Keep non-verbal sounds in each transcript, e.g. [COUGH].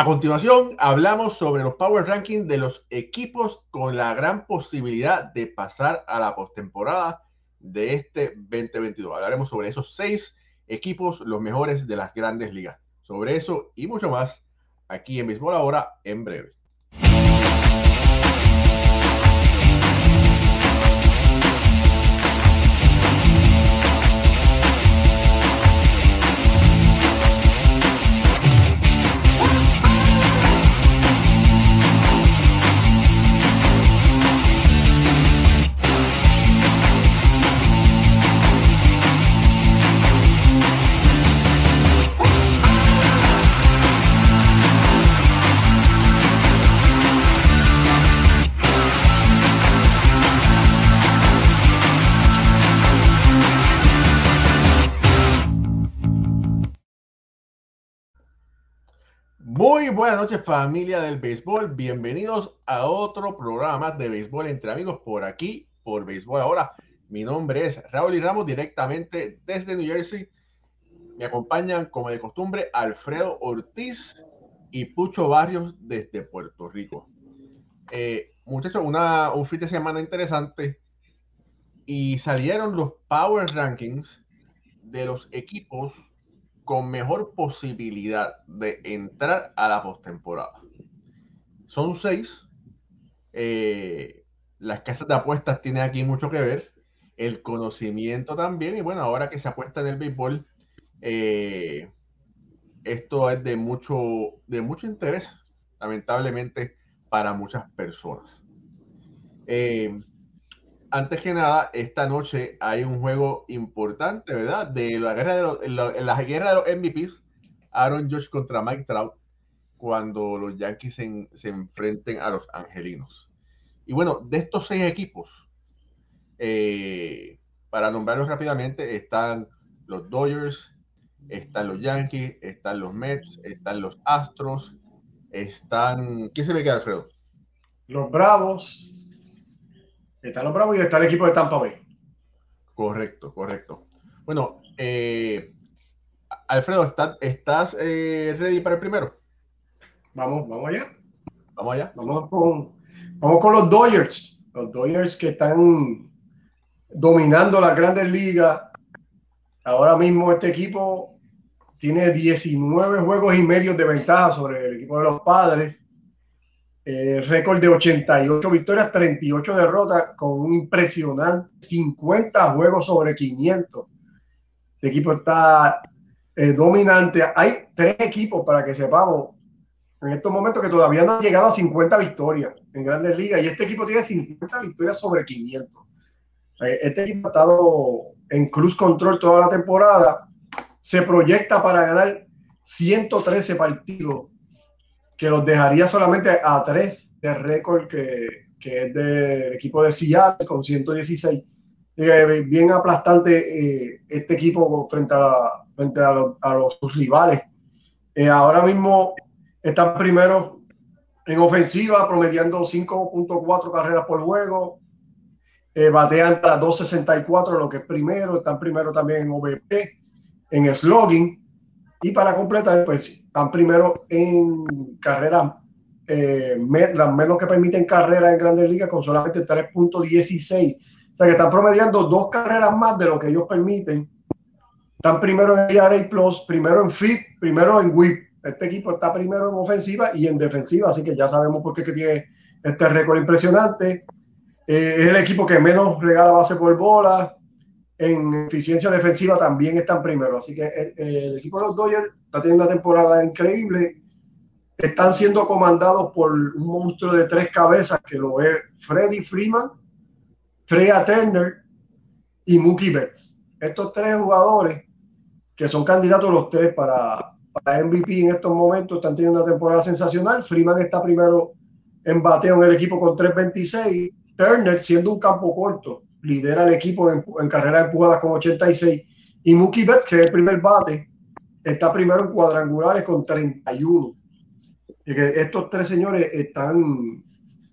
A continuación, hablamos sobre los Power Rankings de los equipos con la gran posibilidad de pasar a la postemporada de este 2022. Hablaremos sobre esos seis equipos, los mejores de las grandes ligas. Sobre eso y mucho más aquí en Béisbol Ahora en breve. Buenas noches familia del béisbol, bienvenidos a otro programa de béisbol entre amigos por aquí, por béisbol ahora. Mi nombre es Raúl y Ramos directamente desde New Jersey. Me acompañan como de costumbre Alfredo Ortiz y Pucho Barrios desde Puerto Rico. Eh, muchachos, una, un fin de semana interesante y salieron los Power Rankings de los equipos con mejor posibilidad de entrar a la postemporada. Son seis. Eh, las casas de apuestas tienen aquí mucho que ver. El conocimiento también. Y bueno, ahora que se apuesta en el béisbol, eh, esto es de mucho, de mucho interés, lamentablemente, para muchas personas. Eh, antes que nada, esta noche hay un juego importante, ¿verdad? De la guerra de los, en la, guerra de los MVPs, Aaron Josh contra Mike Trout, cuando los Yankees se, enfrenten a los Angelinos. Y bueno, de estos seis equipos, eh, para nombrarlos rápidamente, están los Dodgers, están los Yankees, están los Mets, están los Astros, están... ¿Quién se me queda, Alfredo? Los Bravos, Está los Bravos y está el equipo de Tampa Bay. Correcto, correcto. Bueno, eh, Alfredo, ¿estás, estás eh, ready para el primero? Vamos, vamos allá. Vamos allá. Vamos con, vamos con los Dodgers. Los Dodgers que están dominando las grandes ligas. Ahora mismo este equipo tiene 19 juegos y medio de ventaja sobre el equipo de los padres. Eh, récord de 88 victorias, 38 derrotas, con un impresionante 50 juegos sobre 500. El equipo está eh, dominante. Hay tres equipos, para que sepamos, en estos momentos que todavía no han llegado a 50 victorias en grandes ligas y este equipo tiene 50 victorias sobre 500. Eh, este equipo ha estado en cruz control toda la temporada. Se proyecta para ganar 113 partidos que los dejaría solamente a tres de récord que, que es del equipo de Seattle con 116. Eh, bien aplastante eh, este equipo frente a, frente a, los, rivales. Eh, ahora mismo están primero en ofensiva, promediando 5.4 carreras por juego. batean para 2.64, lo que es primero. Están primero también en OVP, en slugging. Y para completar, pues están primero en carreras, eh, las menos que permiten carreras en grandes ligas con solamente 3.16. O sea que están promediando dos carreras más de lo que ellos permiten. Están primero en ERA Plus, primero en FIP, primero en WIP. Este equipo está primero en ofensiva y en defensiva, así que ya sabemos por qué que tiene este récord impresionante. Eh, es el equipo que menos regala base por bola, en eficiencia defensiva también están primero. Así que eh, eh, el, equipo de los Dodgers está teniendo una temporada increíble. Están siendo comandados por un monstruo de tres cabezas que lo es Freddy Freeman, Freya Turner y Mookie Betts. Estos tres jugadores que son candidatos los tres para, para MVP en estos momentos están teniendo una temporada sensacional. Freeman está primero en bateo en el equipo con 3.26. Turner siendo un campo corto lidera el equipo en, en carreras empujadas con 86. Y Mookie Betts, que es el primer bate, está primero en cuadrangulares con 31. Y que estos tres señores están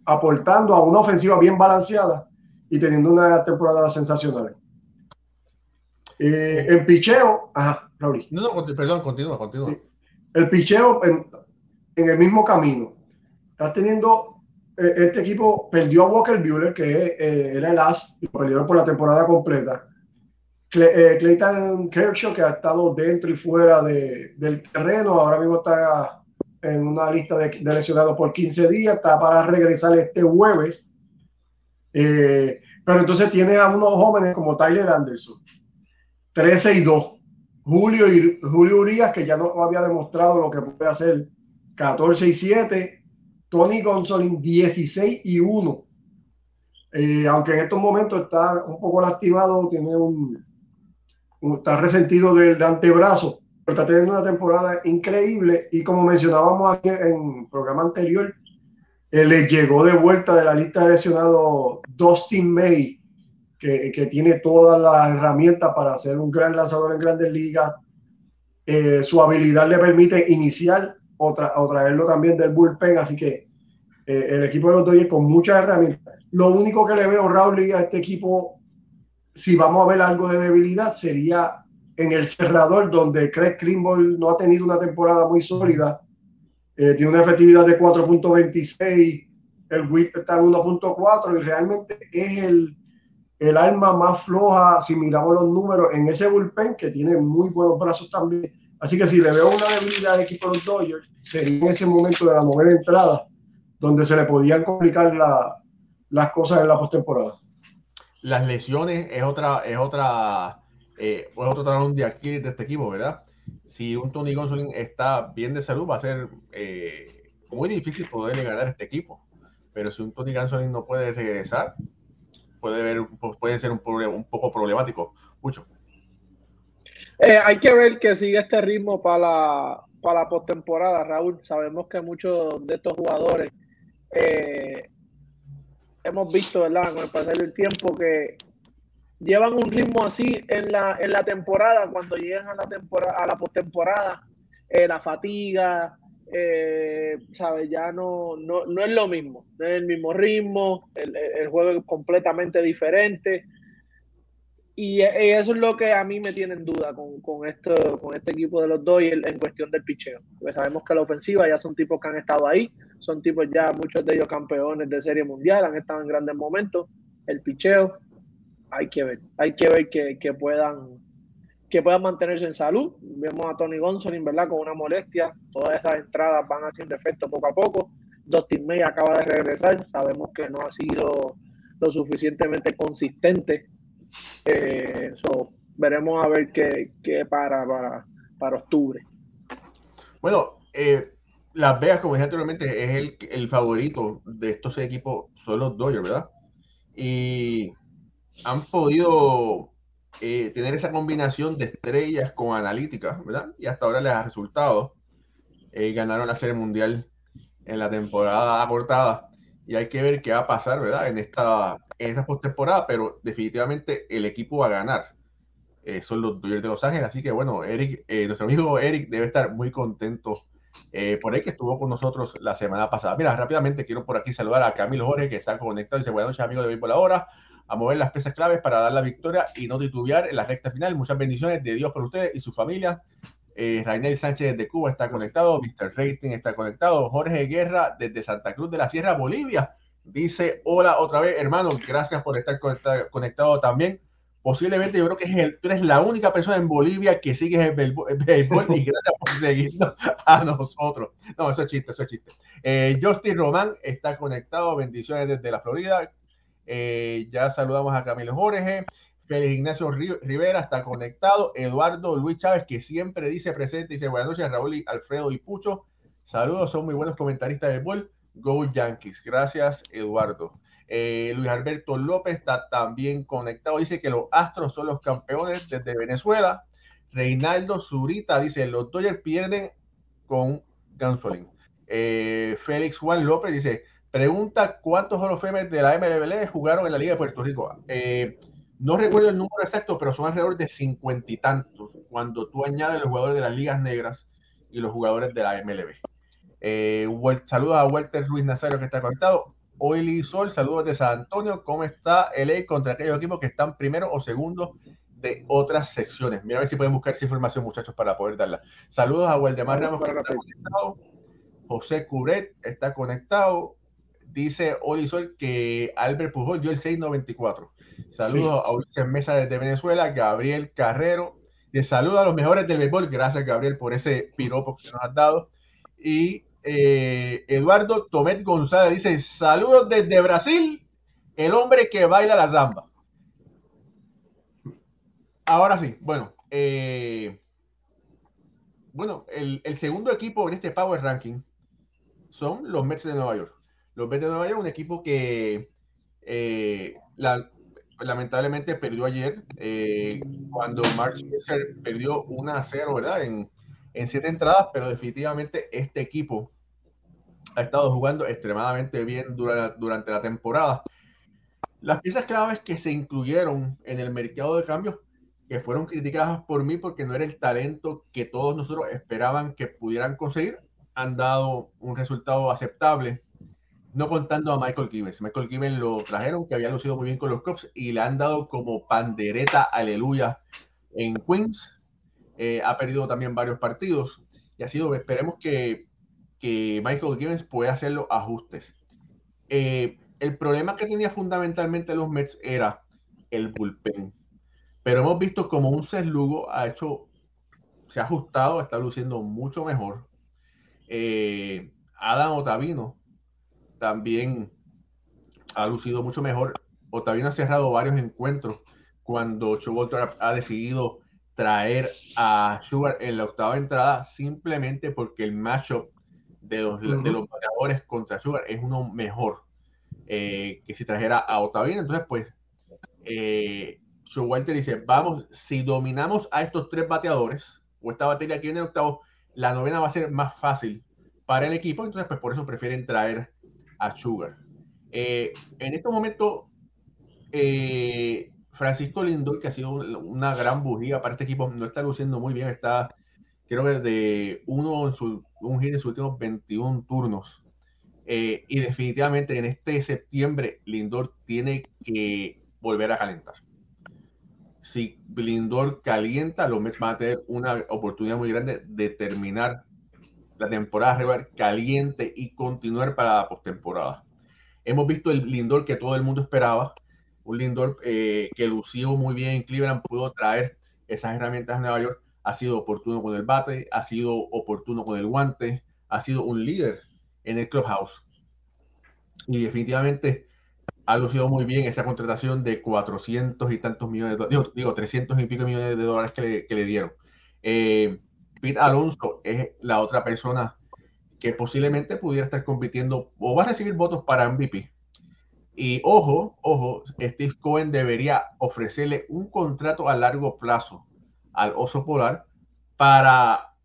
aportando a una ofensiva bien balanceada y teniendo una temporada sensacional. Eh, en picheo, ajá, No, no, perdón, continúa, continúa. El picheo, en el mismo camino. Estás teniendo, este equipo perdió a Walker Bueller, que eh, era el as, y perdieron por la temporada completa. Eh, Clayton Kershaw, que ha estado dentro y fuera de, del terreno, ahora mismo está en una lista de, de, lesionados por 15 días, está para regresar este jueves. pero entonces tiene a unos jóvenes como Tyler Anderson, 13 y 2. Julio, y, Julio Urias, que ya no había demostrado lo que puede hacer, 14 y 7. Tony Gonzolin, 16 y 1. Eh, aunque en estos momentos está un poco lastimado, tiene un, está resentido del antebrazo, pero está teniendo una temporada increíble y como mencionábamos aquí en el programa anterior, eh, le llegó de vuelta de la lista de lesionados Dustin May, que, que, tiene todas las herramientas para ser un gran lanzador en grandes ligas. Eh, su habilidad le permite iniciar o, traerlo también del bullpen, así que eh, el equipo de los Dodgers con muchas herramientas. Lo único que le veo, Raúl, a este equipo, si vamos a ver algo de debilidad, sería en el cerrador, donde Craig Kimball no ha tenido una temporada muy sólida. Eh, tiene una efectividad de 4.26, el WHIP está en 1.4 y realmente es el el arma más floja, si miramos los números, en ese bullpen que tiene muy buenos brazos también. Así que si le veo una debilidad al equipo de los Dodgers, sería en ese momento de la novena entrada, donde se le podían complicar la, las cosas en la postemporada. Las lesiones es otra, es otra, eh, otro talón de aquí de este equipo, ¿verdad? Si un Tony Gonsolin está bien de salud, va a ser eh, muy difícil poderle ganar este equipo. Pero si un Tony Gonsolin no puede regresar, puede, ver, pues, puede ser un poco problemático. Mucho. Eh, hay que ver que sigue este ritmo para la, para la postemporada, Raúl. Sabemos que muchos de estos jugadores eh, hemos visto, ¿verdad? Con el pasar del tiempo que llevan un ritmo así en la, en la temporada, cuando llegan a la temporada, a la postemporada, eh, la fatiga, eh, ¿sabes? Ya no, no, no, es lo mismo, no es el mismo ritmo, el, el, juego es completamente diferente. Y eso es lo que a mí me tiene en duda con, con, esto, con este equipo de los dos y en cuestión del picheo. Porque sabemos que la ofensiva ya son tipos que han estado ahí, son tipos ya, muchos de ellos campeones de serie mundial, han estado en grandes momentos. El picheo, hay que ver, hay que ver que, que puedan que puedan mantenerse en salud. Vemos a Tony Gonsolin, ¿verdad? Con una molestia. Todas esas entradas van haciendo efecto poco a poco. Dustin May acaba de regresar. Sabemos que no ha sido lo suficientemente consistente. Eh, veremos a ver qué, qué para, para, para, octubre. Bueno, eh, Las Vegas, como dije anteriormente, es el, el favorito de estos equipos, son los Dodgers, ¿verdad? Y han podido eh, tener esa combinación de estrellas con analítica, ¿verdad? Y hasta ahora les ha resultado. Eh, ganaron la Serie Mundial en la temporada acortada y hay que ver qué va a pasar, ¿verdad? En esta, en esta postemporada, pero definitivamente el equipo va a ganar. Eh, son los Dodgers de Los Ángeles, así que bueno, Eric, nuestro amigo Eric debe estar muy contento por ahí que estuvo con nosotros la semana pasada. Mira, rápidamente quiero por aquí saludar a Camilo Jorge, que está conectado y dice buenas noches, amigo de Béisbol Ahora a mover las piezas claves para dar la victoria y no titubear en la recta final. Muchas bendiciones de Dios por ustedes y su familia. Eh, Rainel Sánchez de Cuba está conectado, Mr. Rating está conectado, Jorge Guerra desde Santa Cruz de la Sierra, Bolivia, dice hola otra vez, hermano, gracias por estar conectado, también. Posiblemente yo creo que es el, tú eres la única persona en Bolivia que sigue el béisbol y gracias por seguirnos a nosotros. No, eso es chiste, eso es chiste. Eh, Justin Román está conectado, bendiciones desde la Florida. Eh, ya saludamos a Camilo Jorge. Félix Ignacio Rivera está conectado. Eduardo Luis Chávez, que siempre dice presente, dice buenas noches, Raúl, y Alfredo y Pucho. Saludos, son muy buenos comentaristas de bol. Go Yankees. Gracias, Eduardo. Eh, Luis Alberto López está también conectado. Dice que los Astros son los campeones desde Venezuela. Reinaldo Zurita dice: Los Dodgers pierden con Gansolin. Eh, Félix Juan López dice: Pregunta cuántos Hall de la MLB jugaron en la Liga de Puerto Rico. Eh, no recuerdo el número exacto, pero son alrededor de cincuenta y tantos cuando tú añades los jugadores de las ligas negras y los jugadores de la MLB. Eh, saludos a Walter Ruiz Nazario que está conectado. Oily Sol, saludos de San Antonio. ¿Cómo está LA contra aquellos equipos que están primero o segundo de otras secciones? Mira a ver si pueden buscar esa información, muchachos, para poder darla. Saludos a Waldemar Ramos que está conectado. José Curet está conectado. Dice Olisol que Albert Pujol dio el 694. Saludos a Ulises Mesa desde Venezuela, Gabriel Carrero. De saludo a los mejores del béisbol. Gracias, Gabriel, por ese piropo que nos has dado. Y eh, Eduardo Tomet González dice: Saludos desde Brasil, el hombre que baila la zamba. Ahora sí, bueno, eh, bueno, el, segundo equipo en este Power Ranking son los Mets de Nueva York. Los Mets de Nueva York, un equipo que eh, la, lamentablemente perdió ayer eh, cuando Mark Scherzer perdió 1 a 0, ¿verdad? En, en siete entradas, pero definitivamente este equipo ha estado jugando extremadamente bien durante, durante la temporada. Las piezas claves que se incluyeron en el mercado de cambios, que fueron criticadas por mí porque no era el talento que todos nosotros esperaban que pudieran conseguir, han dado un resultado aceptable no contando a Michael Gibbons. Michael Gibbons lo trajeron, que había lucido muy bien con los Cubs, y le han dado como pandereta aleluya en Queens. Eh, ha perdido también varios partidos y ha sido, esperemos que, que Michael Gibbons pueda hacer los ajustes. Eh, el problema que tenía fundamentalmente los Mets era el bullpen. Pero hemos visto como un Lugo ha hecho, se ha ajustado, está luciendo mucho mejor. Eh, Adam Otavino también ha lucido mucho mejor. O también ha cerrado varios encuentros cuando Showalter ha decidido traer a Sugar en la octava entrada simplemente porque el matchup de los, de los bateadores contra Sugar es uno mejor eh, que si trajera a Otavino. Entonces, pues, eh, dice, vamos, si dominamos a estos tres bateadores, o esta batería aquí en el octavo, la novena va a ser más fácil para el equipo. Entonces, pues por eso prefieren traer a Sugar. Eh, en este momento, eh, Francisco Lindor, que ha sido una gran bujía para este equipo, no está luciendo muy bien, está creo que de uno en su, un hit en sus últimos 21 turnos. Eh, y definitivamente en este septiembre Lindor tiene que volver a calentar. Si Lindor calienta, los Mets van a tener una oportunidad muy grande de terminar la temporada regular caliente y continuar para la postemporada. Hemos visto el Lindor que todo el mundo esperaba, un Lindor eh, que lució muy bien en Cleveland, pudo traer esas herramientas a Nueva York, ha sido oportuno con el bate, ha sido oportuno con el guante, ha sido un líder en el clubhouse. Y definitivamente ha lucido muy bien esa contratación de 400 y tantos millones de dólares, digo, 300 y pico millones de dólares que le, que le dieron. Eh, Pete Alonso es la otra persona que posiblemente pudiera estar compitiendo o va a recibir votos para MVP. Y ojo, ojo, Steve Cohen debería ofrecerle un contrato a largo plazo al oso polar para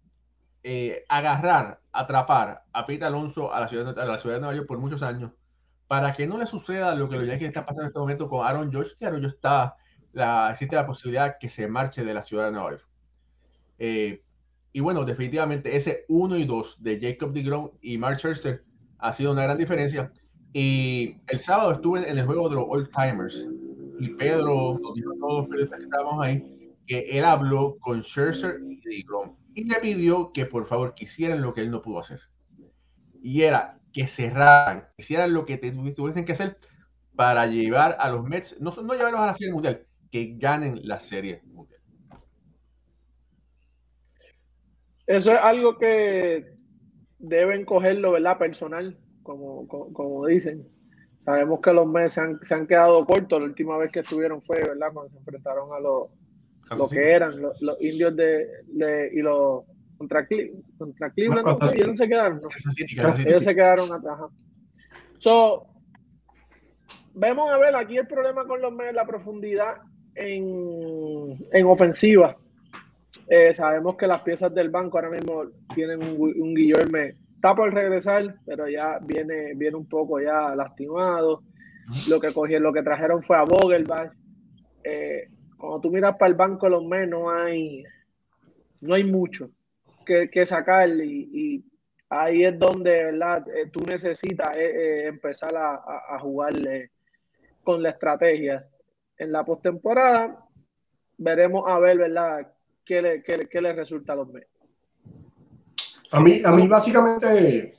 eh, agarrar, atrapar a Pete Alonso a la, ciudad, a la ciudad de Nueva York por muchos años, para que no le suceda lo que lo ya que está pasando en este momento con Aaron George, que Aaron George está, la, existe la posibilidad que se marche de la ciudad de Nueva York. Eh, y bueno, definitivamente ese 1 y 2 de Jacob DeGrom y Mark Scherzer ha sido una gran diferencia. Y el sábado estuve en el juego de los Old Timers y Pedro, nos dijo todos los periodistas que estábamos ahí, que él habló con Scherzer y DeGrom y le pidió que por favor quisieran lo que él no pudo hacer. Y era que cerraran, hicieran lo que tuviesen que hacer para llevar a los Mets, no, no llevarlos a la Serie Mundial, que ganen la Serie Mundial. Eso es algo que deben cogerlo, ¿verdad? Personal, como, como, dicen. Sabemos que los meses se han, quedado cortos. La última vez que estuvieron fue, ¿verdad? Cuando se enfrentaron a los lo que eran los, indios de, y los contra, contra Cleveland. No, ellos no se quedaron. Ellos se quedaron atrás. So, vemos a ver aquí el problema con los meses, la profundidad en, en ofensiva. Eh, sabemos que las piezas del banco ahora mismo tienen un, un está por regresar, pero ya viene, viene un poco ya lastimado. Lo que cogieron, lo que trajeron fue a Vogelbach. Eh, cuando tú miras para el banco los meses, no hay, no hay mucho que, sacar y, ahí es donde ¿verdad? Eh, tú necesitas empezar a, a, a jugarle con la estrategia. En la postemporada veremos a ver, ¿verdad? Qué le, qué, qué le resulta a los Mets. A mí, a mí básicamente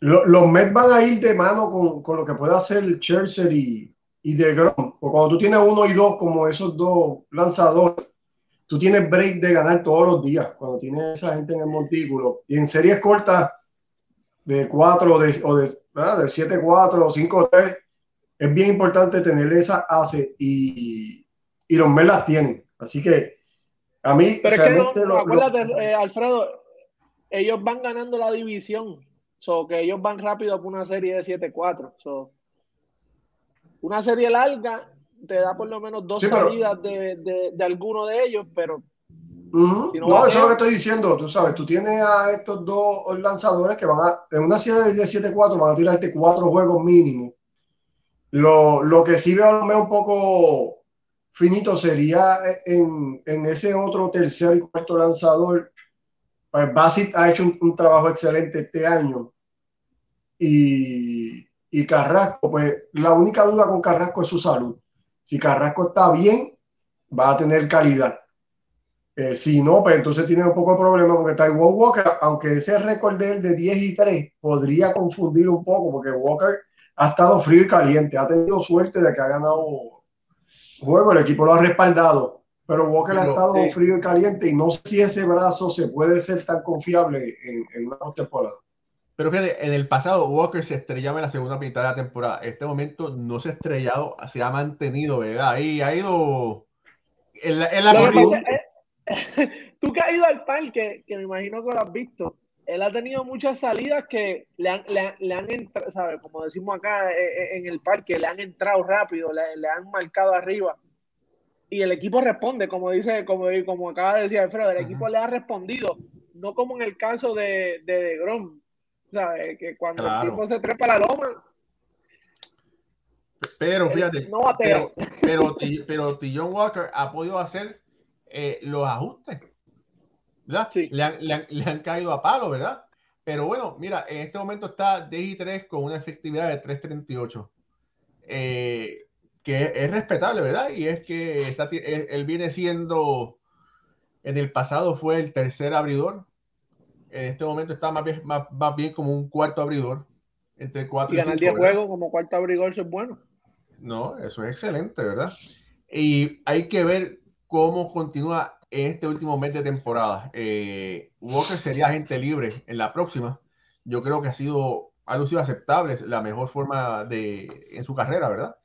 los Mets van a ir de mano con, con lo que pueda hacer Chelsea y, y de Grom. Porque cuando tú tienes uno y dos, como esos dos lanzadores, tú tienes break de ganar todos los días. Cuando tienes esa gente en el montículo. Y en series cortas de 4 de, o de, de 7-4 o 5-3, es bien importante tener esa ACE y, y los Mets las tienen. Así que a mí. Pero es que no, acuérdate, eh, Alfredo, ellos van ganando la división. So, que ellos van rápido por una serie de 7-4. So, una serie larga te da por lo menos dos salidas de, de, de, alguno de ellos, pero. no, eso es lo que estoy diciendo. Tú sabes, tú tienes a estos dos lanzadores que van a. En una serie de 7-4 van a tirarte cuatro juegos mínimos. Lo, lo que sí veo un poco finito sería en, en ese otro tercer y cuarto lanzador pues Basit ha hecho un, trabajo excelente este año. Y, y, Carrasco, pues la única duda con Carrasco es su salud. Si Carrasco está bien, va a tener calidad. Eh, si no, pues entonces tiene un poco de problema porque Taiwan Walker, aunque ese récord de él de 10 y 3 podría confundir un poco porque Walker ha estado frío y caliente, ha tenido suerte de que ha ganado juego, el equipo lo ha respaldado pero Walker ha estado frío y caliente y no sé si ese brazo se puede ser tan confiable en, en una temporada. Pero fíjate, en el pasado Walker se estrellaba en la segunda mitad de la temporada. En este momento no se ha estrellado, se ha mantenido, ¿verdad? Ahí ha ido en la, en la [LAUGHS] Tú que has ido al parque, que me imagino que lo has visto, él ha tenido muchas salidas que le han, le, han entrado, ¿sabes? Como decimos acá eh, eh, en el parque, le han entrado rápido, le, le han marcado arriba y el equipo responde, como dice, como, como acaba de decir Alfredo, el equipo le ha respondido, no como en el caso de, de, de Grom, ¿sabes? Que cuando el equipo se trepa la loma. Pero fíjate, no pero, pero, pero Walker ha podido hacer eh, los ajustes, ¿verdad? Sí. Le, han, le, han, le han caído a palo, ¿verdad? Pero bueno, mira, en este momento está DI 3 con una efectividad de 338. Eh, que es respetable, ¿verdad? Y es que está, él viene siendo, en el pasado fue el tercer abridor, en este momento está más bien, más, bien como un cuarto abridor, entre cuatro y, y ganar 10 juegos como cuarto abridor, eso es bueno. No, eso es excelente, ¿verdad? Y hay que ver cómo continúa este último mes de temporada. Eh, Walker sería agente libre en la próxima. Yo creo que ha sido, ha sido aceptable, la mejor forma de, en su carrera, ¿verdad?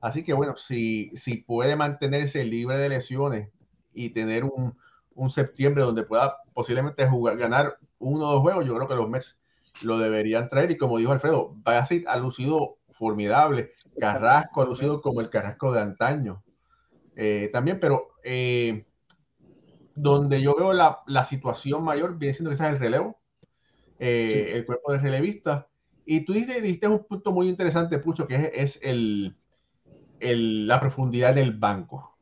Así que bueno, si, si puede mantenerse libre de lesiones y tener un, un septiembre donde pueda posiblemente jugar, ganar uno o dos juegos, yo creo que los Mets lo deberían traer. Y como dijo Alfredo, Bassett ha lucido formidable, Carrasco ha lucido como el Carrasco de antaño eh, también, pero eh, donde yo veo la, la, situación mayor viene siendo es el relevo, eh, el cuerpo de relevista. Y tú dijiste, un punto muy interesante, Pucho, que es, es el, la profundidad del banco.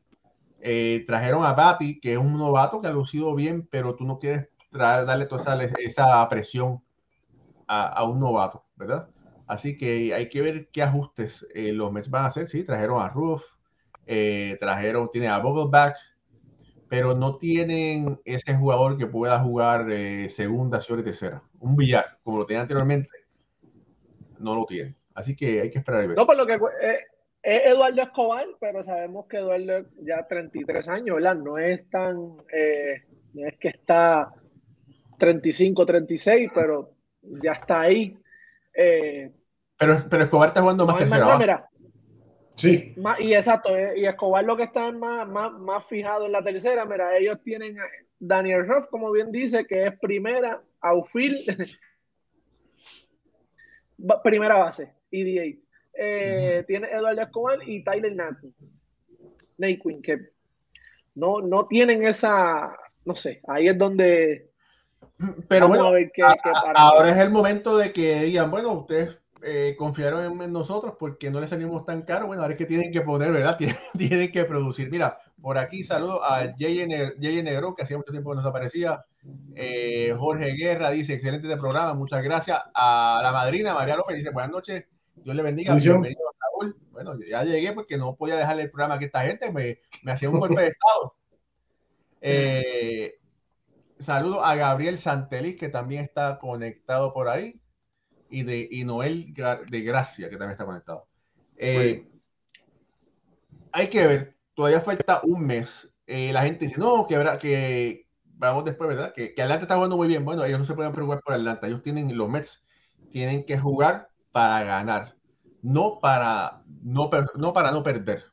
Eh, trajeron a Bati, que es un novato que ha lucido bien, pero tú no quieres darle toda esa, presión a, un novato, ¿verdad? Así que hay que ver qué ajustes eh, los Mets van a hacer. Sí, trajeron a Roof, eh, trajeron, tiene a Vogelback, pero no tienen ese jugador que pueda jugar segunda, segunda y tercera. Un billar, como lo tenía anteriormente, no lo tiene. Así que hay que esperar y ver. No, por lo que es Eduardo Escobar, pero sabemos que Eduardo ya 33 años, ¿verdad? No es tan, eh, no es que está 35, 36, pero ya está ahí. Eh, pero, pero Escobar está jugando más tercera Sí. y exacto, eh, y Escobar lo que está más, más, más fijado en la tercera, mira, ellos tienen a Daniel Ruff, como bien dice, que es primera, outfield, [LAUGHS] primera base, EDA. Eh, tiene Eduardo Escobar y Tyler Naquin, que no, no tienen esa, no sé, ahí es donde... Pero bueno, ahora es el momento de que digan, bueno, ustedes eh, confiaron en nosotros porque no les salimos tan caro. Bueno, ahora es que tienen que poner, ¿verdad? [LAUGHS] Tienen, que producir. Mira, por aquí saludo a Jay Negro, que hacía mucho tiempo que nos aparecía. Eh, Jorge Guerra dice, excelente de programa, muchas gracias. A la madrina María López dice, buenas noches, Dios le bendiga. Bienvenido, Raúl. Bueno, ya llegué porque no podía dejarle el programa que esta gente me, me hacía un golpe de [LAUGHS] estado. Eh, saludo a Gabriel Santelis, que también está conectado por ahí. Y de y Noel de Gracia, que también está conectado. Eh, hay que ver, todavía falta un mes. Eh, la gente dice, no, que habrá que vamos después, ¿verdad? Que, que Atlanta está jugando muy bien. Bueno, ellos no se pueden preocupar por Atlanta. Ellos tienen, los Mets tienen que jugar para ganar, no para no, no, para no perder.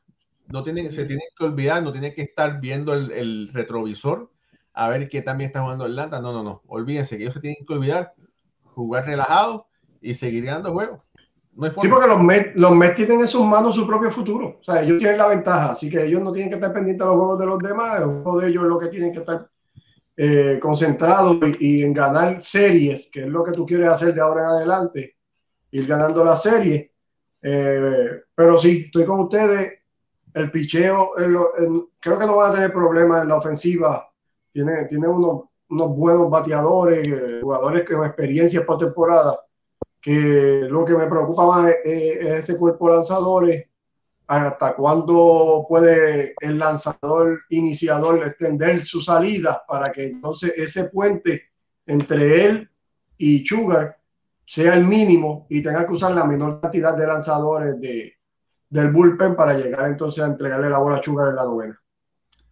No tienen, se tienen que olvidar, no tienen que estar viendo el, el retrovisor a ver qué también está jugando Atlanta. No, no, no. Olvídense que ellos se tienen que olvidar, jugar relajado y seguir ganando juegos. sí, porque los Mets, los Mets tienen en sus manos su propio futuro. O sea, ellos tienen la ventaja, así que ellos no tienen que estar pendientes de los juegos de los demás. El juego de ellos es lo que tienen que estar eh, concentrados y, en ganar series, que es lo que tú quieres hacer de ahora en adelante, ir ganando la serie. Eh, pero sí, estoy con ustedes. El picheo, creo que no van a tener problemas en la ofensiva. Tiene, tiene unos, unos buenos bateadores, eh, jugadores con experiencia por temporada que lo que me preocupa más es, ese cuerpo de lanzadores, hasta cuándo puede el lanzador iniciador extender su salida para que entonces ese puente entre él y Sugar sea el mínimo y tenga que usar la menor cantidad de lanzadores de, del bullpen para llegar entonces a entregarle la bola a Sugar en la novena.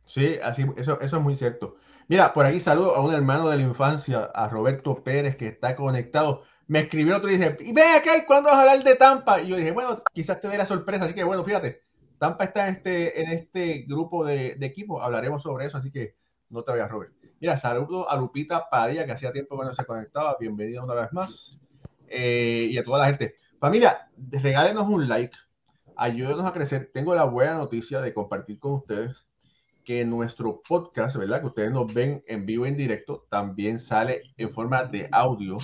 Sí, así, eso, eso es muy cierto. Mira, por aquí saludo a un hermano de la infancia, a Roberto Pérez, que está conectado me escribió otro y dice, y ven acá, ¿cuándo vas a hablar de Tampa? Y yo dije, bueno, quizás te dé la sorpresa, así que bueno, fíjate, Tampa está en este, en este grupo de, de equipos, hablaremos sobre eso, así que no te vayas, Robert. Mira, saludo a Lupita Padilla, que hacía tiempo que no se conectaba, bienvenida una vez más, eh, y a toda la gente. Familia, regálenos un like, ayúdenos a crecer. Tengo la buena noticia de compartir con ustedes que nuestro podcast, ¿verdad? Que ustedes nos ven en vivo en directo, también sale en forma de audio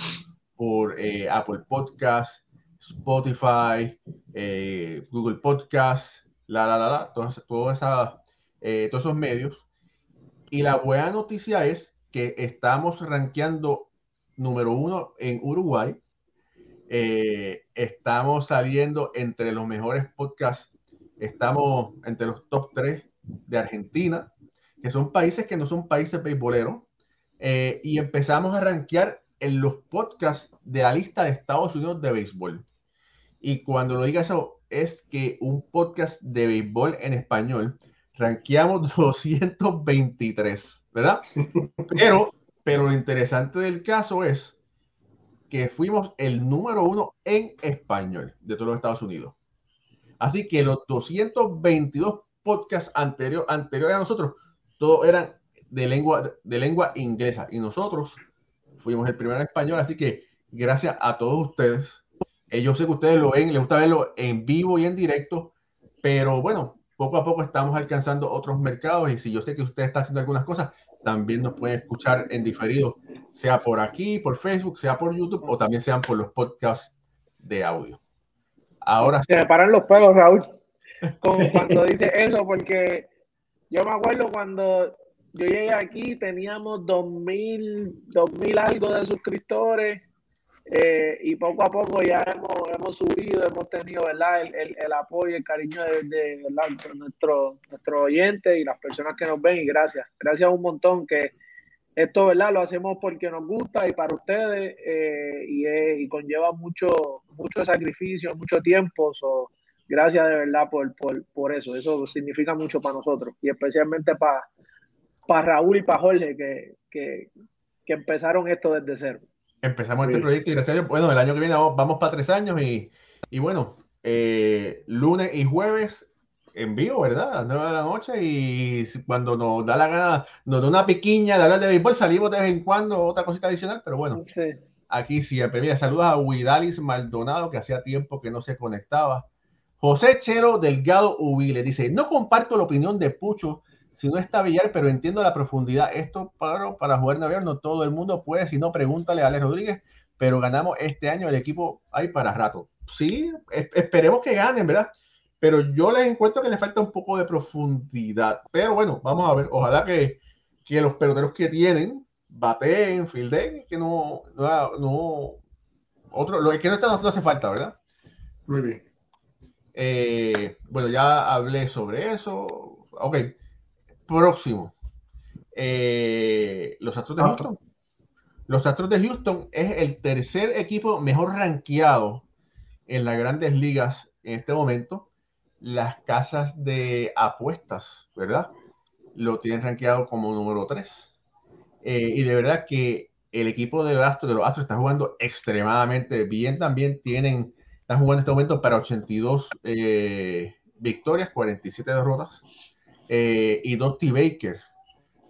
por eh, Apple Podcast, Spotify, eh, Google Podcast, la, la, la, la, todos, eh, todos esos medios. Y la buena noticia es que estamos rankeando número uno en Uruguay. estamos saliendo entre los mejores podcasts. Estamos entre los top tres de Argentina, que son países que no son países beisboleros. y empezamos a rankear en los podcasts de la lista de Estados Unidos de béisbol. Y cuando lo diga eso, es que un podcast de béisbol en español rankeamos [LAUGHS] 223, ¿verdad? Pero, pero lo interesante del caso es que fuimos el número uno en español de todos los Estados Unidos. Así que los 222 podcasts anterior, anteriores a nosotros, todos eran de lengua, de lengua inglesa. Y nosotros fuimos el primero en español, así que gracias a todos ustedes. Eh, yo sé que ustedes lo ven, les gusta verlo en vivo y en directo, pero bueno, poco a poco estamos alcanzando otros mercados y si yo sé que usted está haciendo algunas cosas, también nos pueden escuchar en diferido, sea por aquí, por Facebook, sea por YouTube o también sean por los podcasts de audio. Ahora se me paran los pelos, Raúl, cuando dice eso, porque yo me acuerdo cuando yo llegué aquí, teníamos 2000, 2000 algo de suscriptores eh, y poco a poco ya hemos, hemos subido, hemos tenido ¿verdad? El, el, el apoyo, el cariño de, de nuestros nuestro oyentes y las personas que nos ven y gracias, gracias un montón que esto ¿verdad? lo hacemos porque nos gusta y para ustedes eh, y, y, conlleva mucho, mucho sacrificio, mucho tiempo. gracias de verdad por, por, por eso, eso significa mucho para nosotros y especialmente para para Raúl y para Jorge que, que, que, empezaron esto desde cero. Empezamos este proyecto y gracias a Dios, bueno, el año que viene vamos, para tres años y, y bueno, eh, lunes y jueves en vivo, ¿verdad? A las nueve de la noche y cuando nos da la gana, nos da una piquiña de hablar de béisbol, salimos de vez en cuando otra cosita adicional, pero bueno, sí. aquí siempre. Mira, saludos a Huidalis Maldonado, que hacía tiempo que no se conectaba. José Chero Delgado Ubile dice, no comparto la opinión de Pucho si no está Villar, pero entiendo la profundidad. Esto para, para jugar Navidad no todo el mundo puede, si no, pregúntale a Alex Rodríguez, pero ganamos este año el equipo ahí para rato. Sí, esperemos que ganen, ¿verdad? Pero yo les encuentro que le falta un poco de profundidad. Pero bueno, vamos a ver. Ojalá que, que los peloteros que tienen baten, fielden, que no, no, no otro, lo que no está no hace falta, ¿verdad? Muy bien. Eh, bueno, ya hablé sobre eso. Ok próximo. Eh, los Astros de Houston. Los Astros de Houston es el tercer equipo mejor rankeado en las grandes ligas en este momento. Las casas de apuestas, ¿verdad? Lo tienen rankeado como número 3. Eh, y de verdad que el equipo de los Astros, de los Astros está jugando extremadamente bien. También tienen, están jugando en este momento para 82 eh, victorias, 47 derrotas. Eh, y Dusty Baker,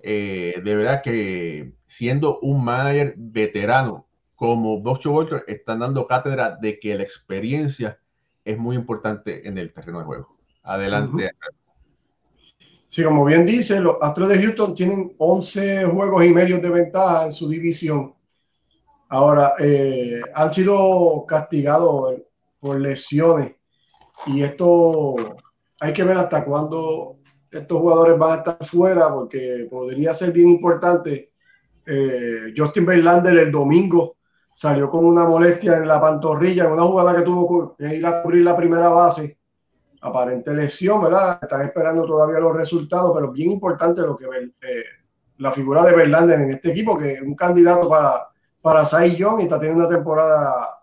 de verdad que siendo un manager veterano como Box Walter, están dando cátedra de que la experiencia es muy importante en el terreno de juego. Adelante. Sí, como bien dice, los Astros de Houston tienen 11 juegos y medio de ventaja en su división. Ahora, eh, han sido castigados por lesiones y esto hay que ver hasta cuándo estos jugadores van a estar fuera porque podría ser bien importante. Eh, Justin Verlander el domingo salió con una molestia en la pantorrilla en una jugada que tuvo que ir a cubrir la primera base aparente lesión, ¿verdad? Están esperando todavía los resultados, pero bien importante lo que eh, la figura de Verlander en este equipo, que es un candidato para, para Cy Young y está teniendo una temporada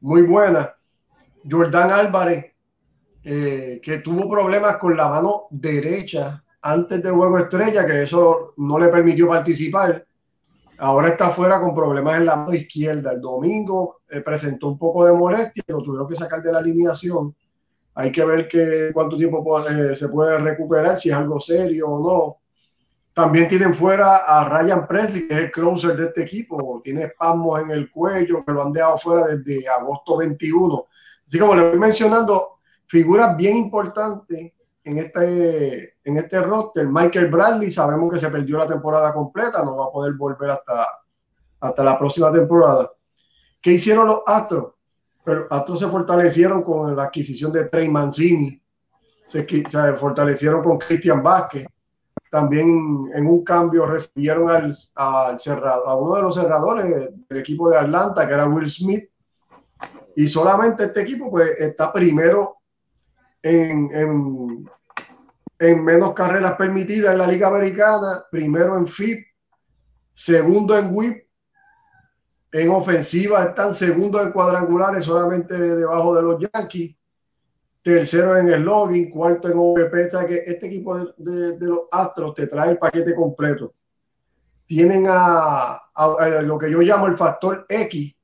muy buena. Jordan Álvarez, eh, que tuvo problemas con la mano derecha antes del juego estrella, que eso no le permitió participar. Ahora está fuera con problemas en la mano izquierda. El domingo eh, presentó un poco de molestia, lo tuvieron que sacar de la alineación hay que ver que, cuánto tiempo se puede recuperar, si es algo serio o no. También tienen fuera a Ryan Presley, que es el closer de este equipo. Tiene espasmos en el cuello, que lo han dejado fuera desde agosto 21. Así como le voy mencionando, figuras bien importantes en este, en este roster. Michael Bradley, sabemos que se perdió la temporada completa, no va a poder volver hasta, hasta la próxima temporada. ¿Qué hicieron los Astros? pero Astros se fortalecieron con la adquisición de Trey Mancini, se, fortalecieron con Cristian Vázquez, también en un cambio recibieron al, al cerrado, a uno de los cerradores del equipo de Atlanta, que era Will Smith, y solamente este equipo pues está primero en, en, en menos carreras permitidas en la Liga Americana, primero en FIP, segundo en WIP en ofensiva están segundos en cuadrangulares, solamente debajo de los Yankees. Tercero en el login, cuarto en OVP. que este equipo de, los Astros te trae el paquete completo. Tienen a, lo que yo llamo el factor X,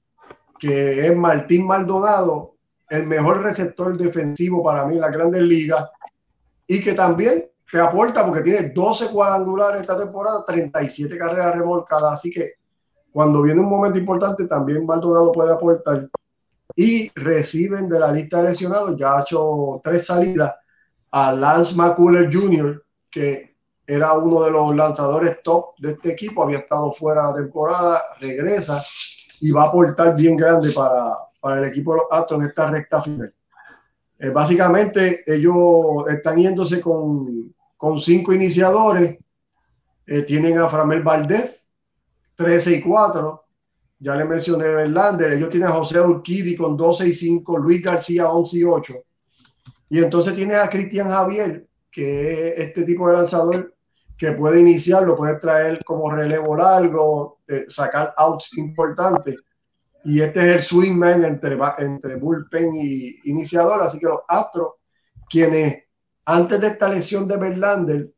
que es Martín Maldonado, el mejor receptor defensivo para mí en la grandes ligas, y que también te aporta porque tiene 12 cuadrangulares esta temporada, 37 carreras remolcadas. Así que cuando viene un momento importante, también Maldonado puede aportar. Y reciben de la lista de lesionados, ya ha hecho tres salidas, a Lance McCuller Jr., que era uno de los lanzadores top de este equipo, había estado fuera la temporada, regresa y va a aportar bien grande para, para el equipo de los Astros esta recta final. Eh, básicamente, ellos están yéndose con, con cinco iniciadores. Eh, tienen a Framel Valdez, 13 y 4. Ya le mencioné Verlander. Ellos tienen a José Urquidi con 12 y 5, Luis García 11 y 8. Y entonces tiene a Cristian Javier, que es este tipo de lanzador que puede iniciar, lo puede traer como relevo largo, eh, sacar outs importantes. Y este es el swingman entre, entre bullpen y iniciador. Así que los Astros, quienes antes de esta lesión de Verlander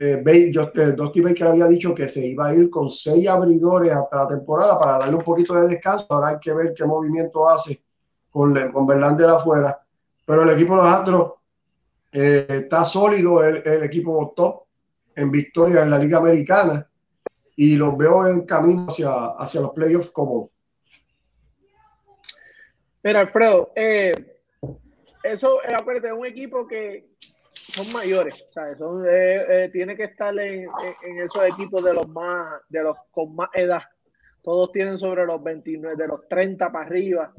eh, yo, eh, Dusty Baker había dicho que se iba a ir con seis abridores hasta la temporada para darle un poquito de descanso. Ahora hay que ver qué movimiento hace con, con afuera. Pero el equipo de los Astros eh, está sólido, el, el, equipo top en victoria en la Liga Americana y los veo en camino hacia, hacia los playoffs como. Mira, Alfredo, eh, eso, acuérdate, es un equipo que son mayores, Son, eh, eh, tiene que estar en, esos equipos de los más, de los con más edad. Todos tienen sobre los 29, de los 30 para arriba.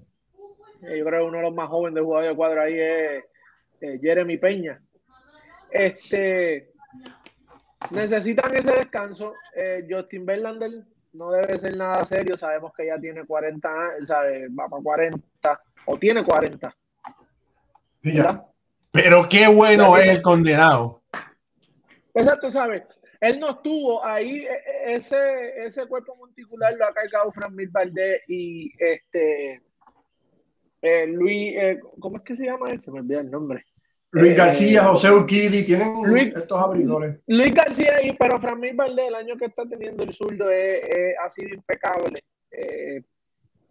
Eh, yo creo que uno de los más jóvenes de jugador de cuadro ahí es Jeremy Peña. Este necesitan ese descanso. Justin Verlander no debe ser nada serio. Sabemos que ya tiene 40 años, va para 40 o tiene 40. ya. Pero qué bueno es el condenado. Exacto, ¿sabes? él no estuvo ahí, e, e, ese, ese cuerpo monticular lo ha cargado Fran Mil Valdés y este eh, Luis, eh, ¿cómo es que se llama él? Se me olvida el nombre. Luis García, José Urquidi, tienen estos abridores. Luis García, y, pero Fran Mil Valdés, el año que está teniendo el zurdo ha sido impecable.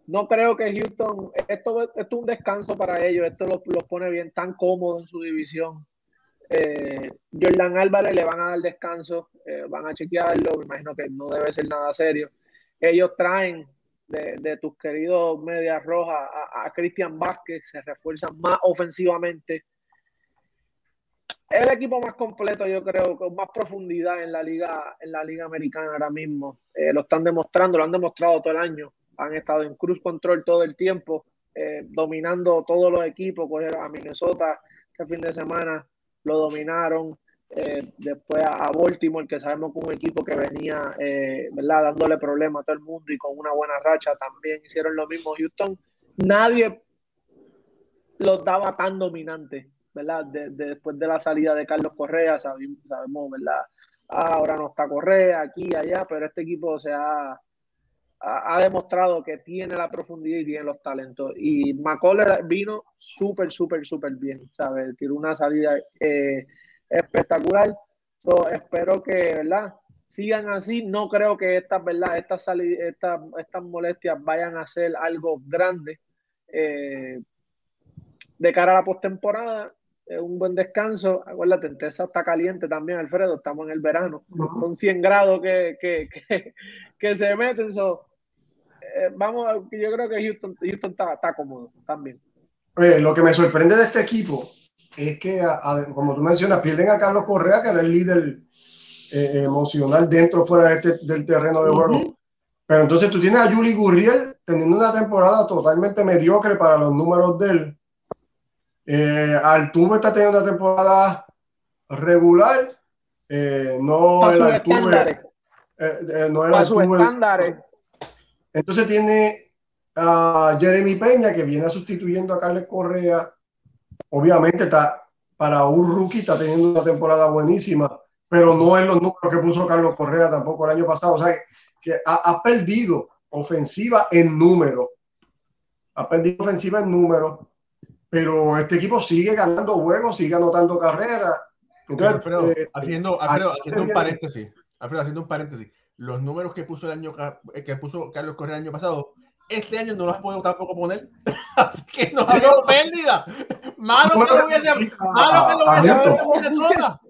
No creo que Houston, esto, es un descanso para ellos, esto los, los pone bien tan cómodos en su división. Eh, Jordan Álvarez le van a dar descanso, eh, van a chequearlo, me imagino que no debe ser nada serio. Ellos traen de, tus queridos medias rojas a, Cristian Vázquez, se refuerzan más ofensivamente. el equipo más completo, yo creo, con más profundidad en la liga, en la liga americana ahora mismo. Eh, lo están demostrando, lo han demostrado todo el año. Han estado en cruz control todo el tiempo, eh, dominando todos los equipos, a Minnesota este fin de semana lo dominaron. Eh, después a, Baltimore, que sabemos que un equipo que venía eh, ¿verdad? dándole problemas a todo el mundo y con una buena racha también hicieron lo mismo. Houston, nadie los daba tan dominantes, ¿verdad? después de la salida de Carlos Correa, sabemos, ¿verdad? ahora no está Correa, aquí, allá, pero este equipo se ha, ha, demostrado que tiene la profundidad y tiene los talentos. Y McColler vino súper, súper, súper bien, ¿sabes? Tiene una salida eh, espectacular. espero que, ¿verdad? Sigan así. No creo que estas, ¿verdad? Estas, estas, estas molestias vayan a ser algo grande. Eh, de cara a la postemporada, un buen descanso. Acuérdate, en Texas está caliente también, Alfredo. Estamos en el verano. Son 100 grados que, que, que, que se meten. So, eh, vamos, yo creo que Houston, Houston está, cómodo también. lo que me sorprende de este equipo es que, como tú mencionas, pierden a Carlos Correa, que era el líder eh, emocional dentro fuera de este, del terreno de juego. Pero entonces tú tienes a Juli Gurriel teniendo una temporada totalmente mediocre para los números de él. Eh, Altuve está teniendo una temporada regular. Eh, no el Altuve. no era Altuve. Entonces tiene a Jeremy Peña que viene sustituyendo a Carles Correa. Obviamente está para un rookie, está teniendo una temporada buenísima, pero no es los números que puso Carlos Correa tampoco el año pasado. O sea, que ha, perdido ofensiva en número. Ha perdido ofensiva en número, pero este equipo sigue ganando juegos, sigue anotando carreras. Eh, haciendo, haciendo un paréntesis. haciendo un paréntesis los números que puso el año eh, que puso Carlos Correa el año pasado, este año no los puedo tampoco poner. [LAUGHS] Así que no ha pérdida. Malo que lo hubiese, malo que lo hubiese toda.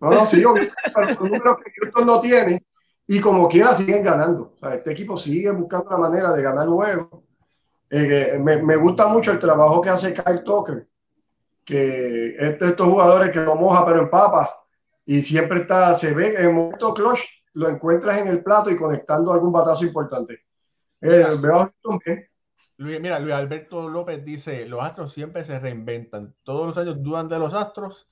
No, no, sí, yo, los números que Houston no tiene y como quiera siguen ganando. O sea, este equipo sigue buscando la manera de ganar luego. Eh, me, me, gusta mucho el trabajo que hace Kyle Tucker, que este, estos jugadores que no moja pero empapa y siempre está, se ve en momento clutch lo encuentras en el plato y conectando algún batazo importante. Eh, veo Luis, mira, Luis Alberto López dice, los astros siempre se reinventan, todos los años dudan de los astros,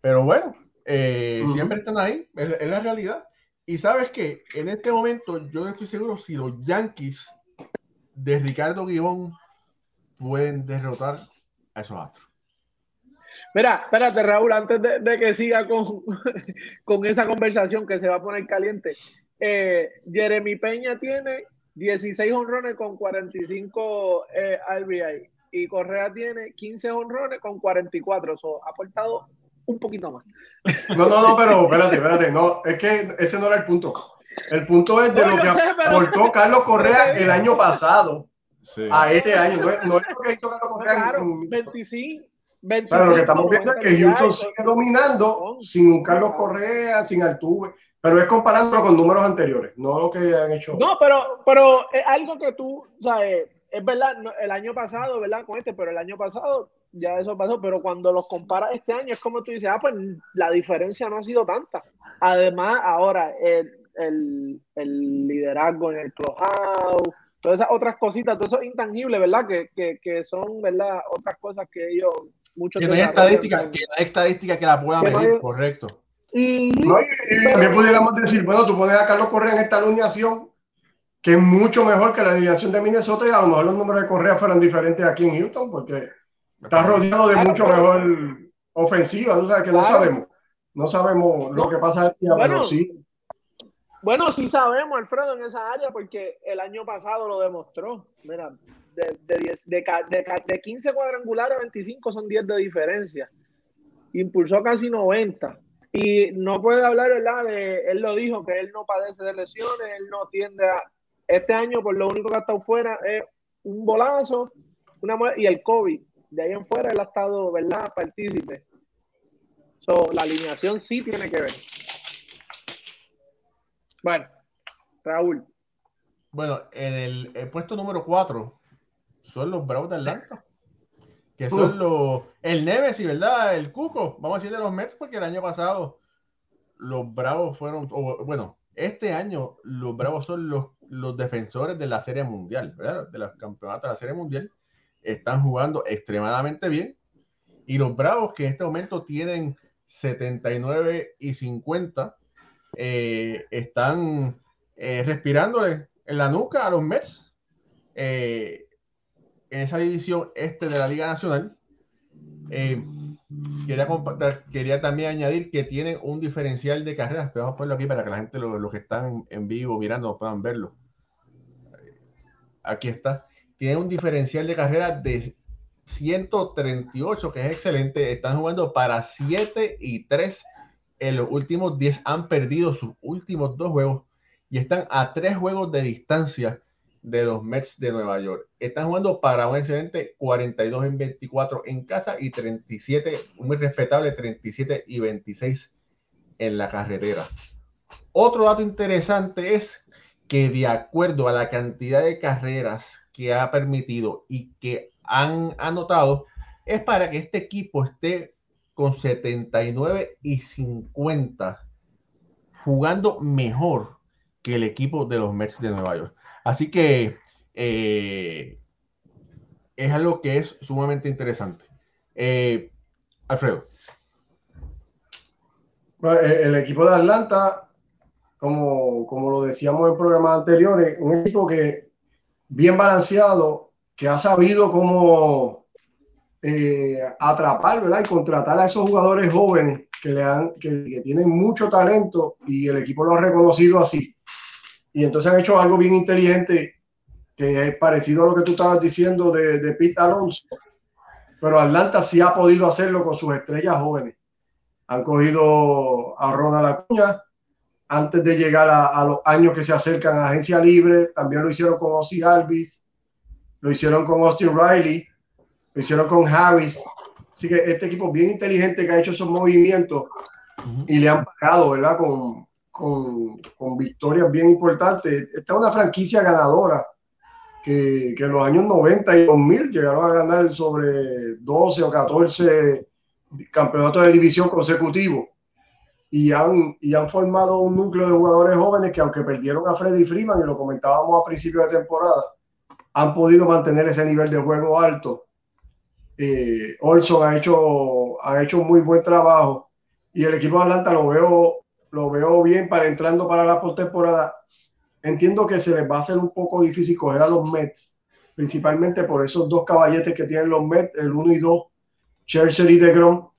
pero bueno, eh, siempre están ahí, es, la realidad. Y sabes que en este momento yo no estoy seguro si los Yankees de Ricardo Guibón pueden derrotar a esos astros. Mira, espérate, Raúl, antes de, que siga con, [LAUGHS] con, esa conversación que se va a poner caliente. Eh, Jeremy Peña tiene 16 honrones con 45 eh, RBI y Correa tiene 15 honrones con 44. Eso ha aportado un poquito más. No, no, no, pero espérate, espérate. No, es que ese no era el punto. El punto es de lo que aportó Carlos Correa [LAUGHS] el año pasado a este año. No, no es lo que hizo Carlos Correa claro, en, 25 pero lo que estamos viendo es que Houston sigue dominando sin un Carlos Correa, sin Altuve, pero es comparándolo con números anteriores, no lo que han hecho. No, pero, pero es algo que tú, sabes, es verdad, el año pasado, ¿verdad? Con este, pero el año pasado ya eso pasó, pero cuando los comparas este año es como tú dices, ah, pues la diferencia no ha sido tanta. Además, ahora el, el, el liderazgo en el clubhouse, todas esas otras cositas, todo eso intangible, ¿verdad? Que, que, que son, ¿verdad? Otras cosas que ellos que no hay estadística, que hay estadística que la pueda medir, correcto. también pudiéramos decir, bueno, tú pones a Carlos Correa en esta alineación, que es mucho mejor que la alineación de Minnesota, y a lo mejor los números de Correa fueran diferentes aquí en Houston, porque está rodeado de mucho mejor ofensiva, ¿no? sabes que no sabemos. No sabemos lo que pasa aquí, bueno, pero sí. Bueno, sí sabemos, Alfredo, en esa área, porque el año pasado lo demostró. Mira, de, de, 10, de, de, de 15 cuadrangulares, 25 son 10 de diferencia. Impulsó casi 90. Y no puede hablar, ¿verdad? De, él lo dijo, que él no padece de lesiones, él no tiende a... Este año, por lo único que ha estado fuera es un bolazo una, y el COVID. De ahí en fuera él ha estado, ¿verdad? Partícipe. So, la alineación sí tiene que ver. Bueno, Raúl. Bueno, en el, puesto número 4 son los Bravos de Atlanta. Que son los. El Nemesis, ¿verdad? El Cuco. Vamos a decir de los Mets, porque el año pasado los Bravos fueron. bueno, este año los Bravos son los, los defensores de la Serie Mundial, ¿verdad? De los campeonatos de la Serie Mundial. Están jugando extremadamente bien. Y los Bravos, que en este momento tienen 79 y 50, eh, están eh, respirándole en la nuca a los Mets eh, en esa división este de la Liga Nacional. quería, quería también añadir que tienen un diferencial de carreras, pero vamos a ponerlo aquí para que la gente, los que están en vivo mirando, puedan verlo. Aquí está. Tienen un diferencial de carreras de 138, que es excelente. Están jugando para 7 y 3. En los últimos 10 han perdido sus últimos dos juegos y están a tres juegos de distancia de los Mets de Nueva York. Están jugando para un excelente 42 en 24 en casa y 37, muy respetable 37 y 26 en la carretera. Otro dato interesante es que de acuerdo a la cantidad de carreras que ha permitido y que han anotado, es para que este equipo esté con 79 y 50, jugando mejor que el equipo de los Mets de Nueva York. Así que eh, es algo que es sumamente interesante. Eh, Alfredo. el, equipo de Atlanta, como, como lo decíamos en programas anteriores, un equipo que bien balanceado, que ha sabido cómo eh, atrapar ¿verdad? y contratar a esos jugadores jóvenes que, le han, que, tienen mucho talento y el equipo lo ha reconocido así. Y entonces han hecho algo bien inteligente que es parecido a lo que tú estabas diciendo de, de Pete Alonso. Pero Atlanta sí ha podido hacerlo con sus estrellas jóvenes. Han cogido a Ronald Acuña antes de llegar a, a los años que se acercan a agencia libre. También lo hicieron con Ozzy Alvis, lo hicieron con Austin Riley, lo hicieron con Harris. Así que este equipo bien inteligente que ha hecho esos movimientos y le han pagado, ¿verdad? Con, con, con, victorias bien importantes. Esta es una franquicia ganadora que, que, en los años 90 y 2000 llegaron a ganar sobre 12 o 14 campeonatos de división consecutivos. Y han, y han formado un núcleo de jugadores jóvenes que aunque perdieron a Freddy Freeman, y lo comentábamos a principio de temporada, han podido mantener ese nivel de juego alto eh, Olson ha hecho, ha hecho un muy buen trabajo y el equipo de Atlanta lo veo, lo veo bien para entrando para la postemporada. Entiendo que se les va a hacer un poco difícil coger a los Mets, principalmente por esos dos caballetes que tienen los Mets, el 1 y 2, Chelsea y DeGrom.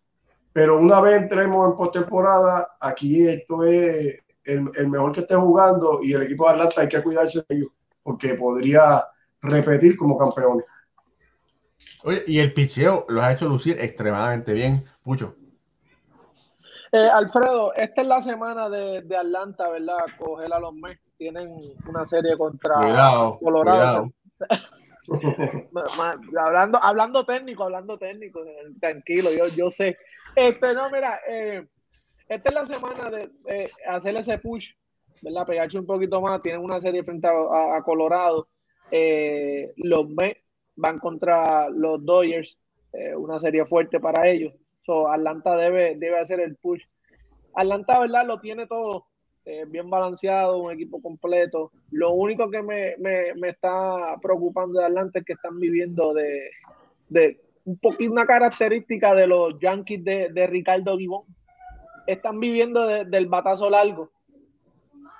Pero una vez entremos en postemporada, aquí esto es el, el, mejor que esté jugando y el equipo de Atlanta hay que cuidarse de ellos porque podría repetir como campeones. Oye, y el picheo lo ha hecho lucir extremadamente bien, Pucho. Eh, Alfredo, esta es la semana de, de, Atlanta, ¿verdad? Coger a los Mets. Tienen una serie contra Colorado. [LAUGHS] hablando, hablando técnico, hablando técnico, tranquilo, yo, yo sé. Este, no, mira, eh, esta es la semana de eh, hacer ese push, ¿verdad? Pegarse un poquito más. Tienen una serie frente a, a Colorado. Eh, los Mets van contra los Dodgers, eh, una serie fuerte para ellos. So, Atlanta debe, debe hacer el push. Atlanta, ¿verdad? Lo tiene todo, eh, bien balanceado, un equipo completo. Lo único que me, me, me, está preocupando de Atlanta es que están viviendo de, de un poquito una característica de los Yankees de, de Ricardo Gibón. Están viviendo del batazo largo.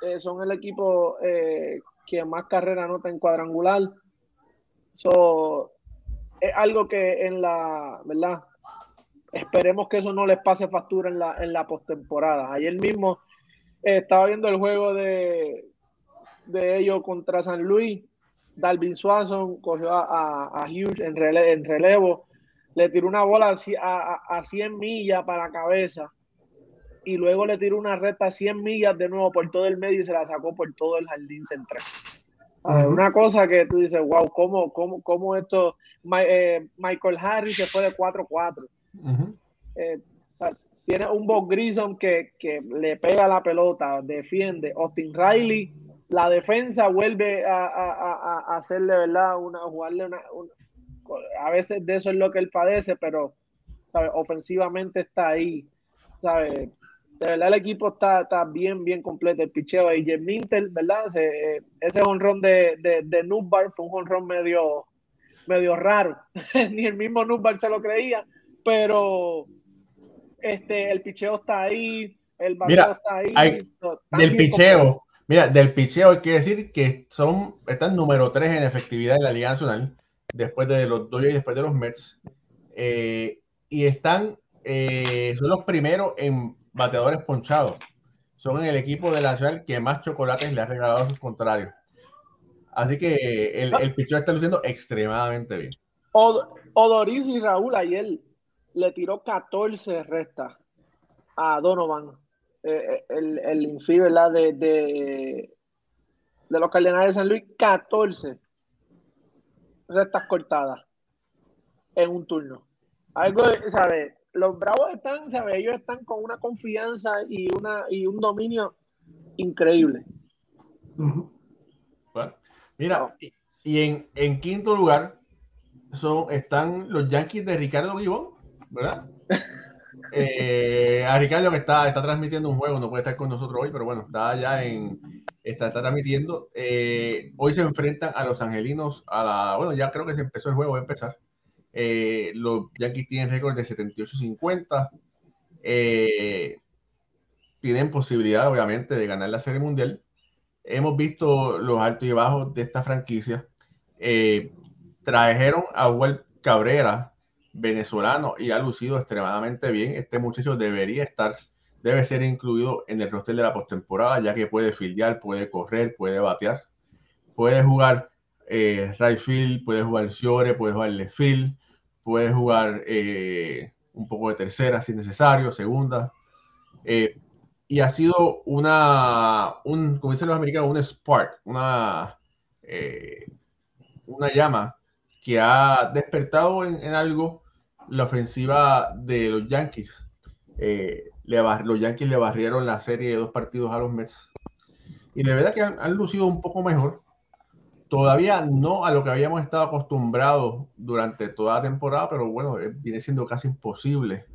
Eh, son el equipo que más carrera anota en cuadrangular So, es algo que en la, ¿verdad? Esperemos que eso no les pase factura en la, en la postemporada. Ayer mismo eh, estaba viendo el juego de, de ellos contra San Luis. Dalvin Swanson cogió a, Hughes en, relevo, le tiró una bola a, a, 100 millas para la cabeza y luego le tiró una recta a 100 millas de nuevo por todo el medio y se la sacó por todo el jardín central. Una cosa que tú dices, wow, ¿cómo, cómo, cómo esto? Eh, Michael Harris se fue de 4-4. Eh, tiene un Bob Grison que, que, le pega la pelota, defiende. Austin Riley, la defensa vuelve a, a, a, hacerle, ¿verdad? Una, jugarle una, A veces de eso es lo que él padece, pero ofensivamente está ahí. ¿sabe? de verdad el equipo está, está bien, bien completo. El picheo y Jim Mintel, ¿verdad? ese honrón de, de, de fue un honrón medio, medio raro. [LAUGHS] Ni el mismo Nubbar se lo creía, pero este, el picheo está ahí, el bateo está ahí. del picheo, mira, del picheo hay que decir que son, están número 3 en efectividad en la Liga Nacional, después de los Dodgers y después de los Mets. Eh, y están, eh, son los primeros en bateadores ponchados. Son el equipo de la ciudad que más chocolates le ha regalado a sus contrarios. Así que el, el pichón está luciendo extremadamente bien. Odoris y Raúl ayer le tiró 14 restas a Donovan, eh, eh, el, el infi, ¿verdad? De, de, de, los Cardenales de San Luis, 14 restas cortadas en un turno. Algo, ¿sabes? los Bravos están, ¿sabes? Ellos están con una confianza y, una, y un dominio increíble. mira, y, en, en, quinto lugar son, están los Yankees de Ricardo Gibón, ¿verdad? Eh, a Ricardo que está, está transmitiendo un juego, no puede estar con nosotros hoy, pero bueno, está ya en, está, está transmitiendo. Eh, hoy se enfrentan a los angelinos a la, bueno, ya creo que se empezó el juego, va a empezar. Eh, los Yankees tienen récord de 78-50. Eh, tienen posibilidad, obviamente, de ganar la Serie Mundial. Hemos visto los altos y bajos de esta franquicia. Trajeron a Huel Cabrera, venezolano, y ha lucido extremadamente bien. Este muchacho debería estar, debe ser incluido en el roster de la postemporada, ya que puede filiar, puede correr, puede batear, puede jugar eh, right field, puede jugar shore, puede jugar left field, puede jugar eh, un poco de tercera si es necesario, segunda. Eh, y ha sido una, un, como dicen los americanos, un spark, una, eh, una llama que ha despertado en, algo la ofensiva de los Yankees. Le los Yankees le barrieron la serie de dos partidos a los Mets. Y de verdad que han lucido un poco mejor todavía no a lo que habíamos estado acostumbrados durante toda la temporada, pero bueno, eh, viene siendo casi imposible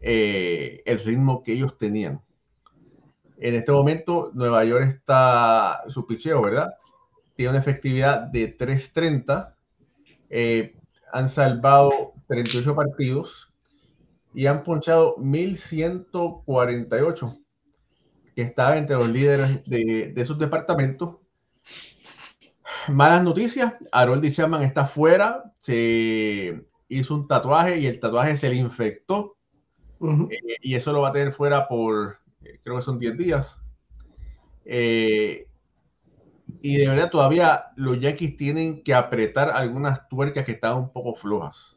eh, el ritmo que ellos tenían. En este momento, Nueva York está su picheo, ¿verdad? Tiene una efectividad de 3.30. Eh, han salvado 38 partidos y han ponchado 1.148, que está entre los líderes de, de sus departamentos malas noticias. Harold Chapman está fuera. Se hizo un tatuaje y el tatuaje se le infectó. Eh, y eso lo va a tener fuera por, eh, creo que son 10 días. Eh, y de verdad todavía los Yankees tienen que apretar algunas tuercas que están un poco flojas.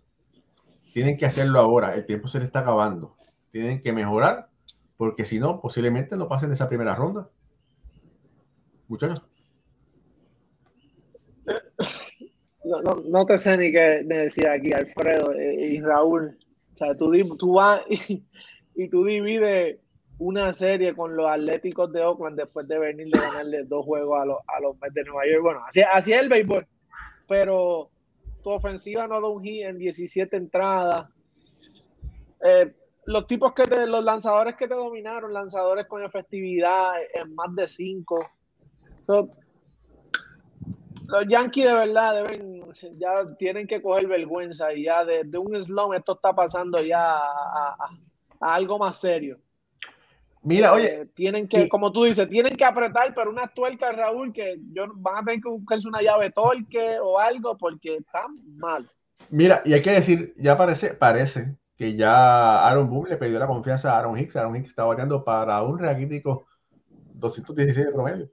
Tienen que hacerlo ahora. El tiempo se le está acabando. Tienen que mejorar porque si no, posiblemente no pasen de esa primera ronda. Muchachos. no, no, te sé ni qué decir aquí, Alfredo y Raúl. O sea, tú, tú vas [LAUGHS] y, tú divides una serie con los Atléticos de Oakland después de venir de ganarle dos juegos a los, a los Mets de Nueva York. Bueno, así, así es el béisbol. Pero tu ofensiva no da un hit en 17 entradas. Eh, los tipos que te, los lanzadores que te dominaron, lanzadores con efectividad en más de 5 los Yankees de verdad deben, ya tienen que coger vergüenza y ya de, un slum esto está pasando ya a, algo más serio. Mira, oye. Eh, tienen que, como tú dices, tienen que apretar, pero una tuerca, Raúl, que yo, van a tener que buscarse una llave torque o algo porque están mal. Mira, y hay que decir, ya parece, parece que ya Aaron Boone le perdió la confianza a Aaron Hicks. Aaron Hicks está bateando para un raquítico 216 de promedio.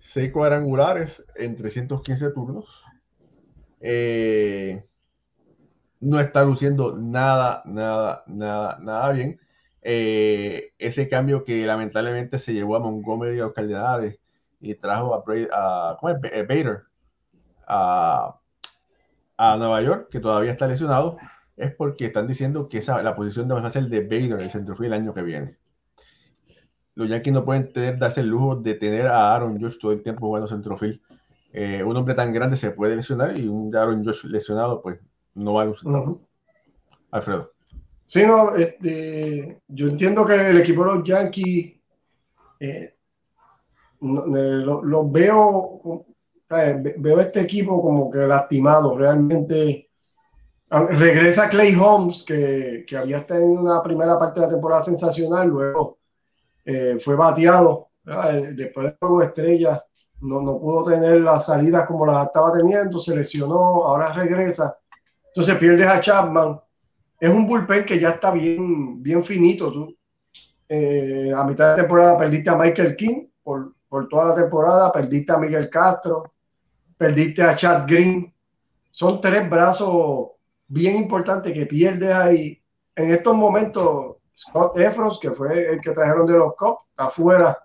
6 cuadrangulares en 315 turnos. Eh, no está luciendo nada, nada, nada, nada bien. Eh, ese cambio que lamentablemente se llevó a Montgomery a los Cardenales y trajo a, a, eh, Bader a, a, Nueva York, que todavía está lesionado, es porque están diciendo que esa, la posición de va a ser de Bader el centrofield el año que viene. Los Yankees no pueden tener, darse el lujo de tener a Aaron Josh todo el tiempo jugando centrofield. Eh, un hombre tan grande se puede lesionar y un Aaron Josh lesionado, pues no va a lucir. Alfredo. Sí, no, este, yo entiendo que el equipo de los Yankees eh, lo, veo, veo este equipo como que lastimado, realmente. Ah, regresa Clay Holmes, que, que había estado en una primera parte de la temporada sensacional, luego eh, fue bateado eh, después del juego estrella, no, no pudo tener las salidas como las estaba teniendo, se lesionó, ahora regresa, entonces pierdes a Chapman. Es un bullpen que ya está bien, bien finito. Tú, eh, a mitad de temporada perdiste a Michael King por, por toda la temporada, perdiste a Miguel Castro, perdiste a Chad Green. Son tres brazos bien importantes que pierdes ahí. En estos momentos, Scott Efros, que fue el que trajeron de los Cubs, afuera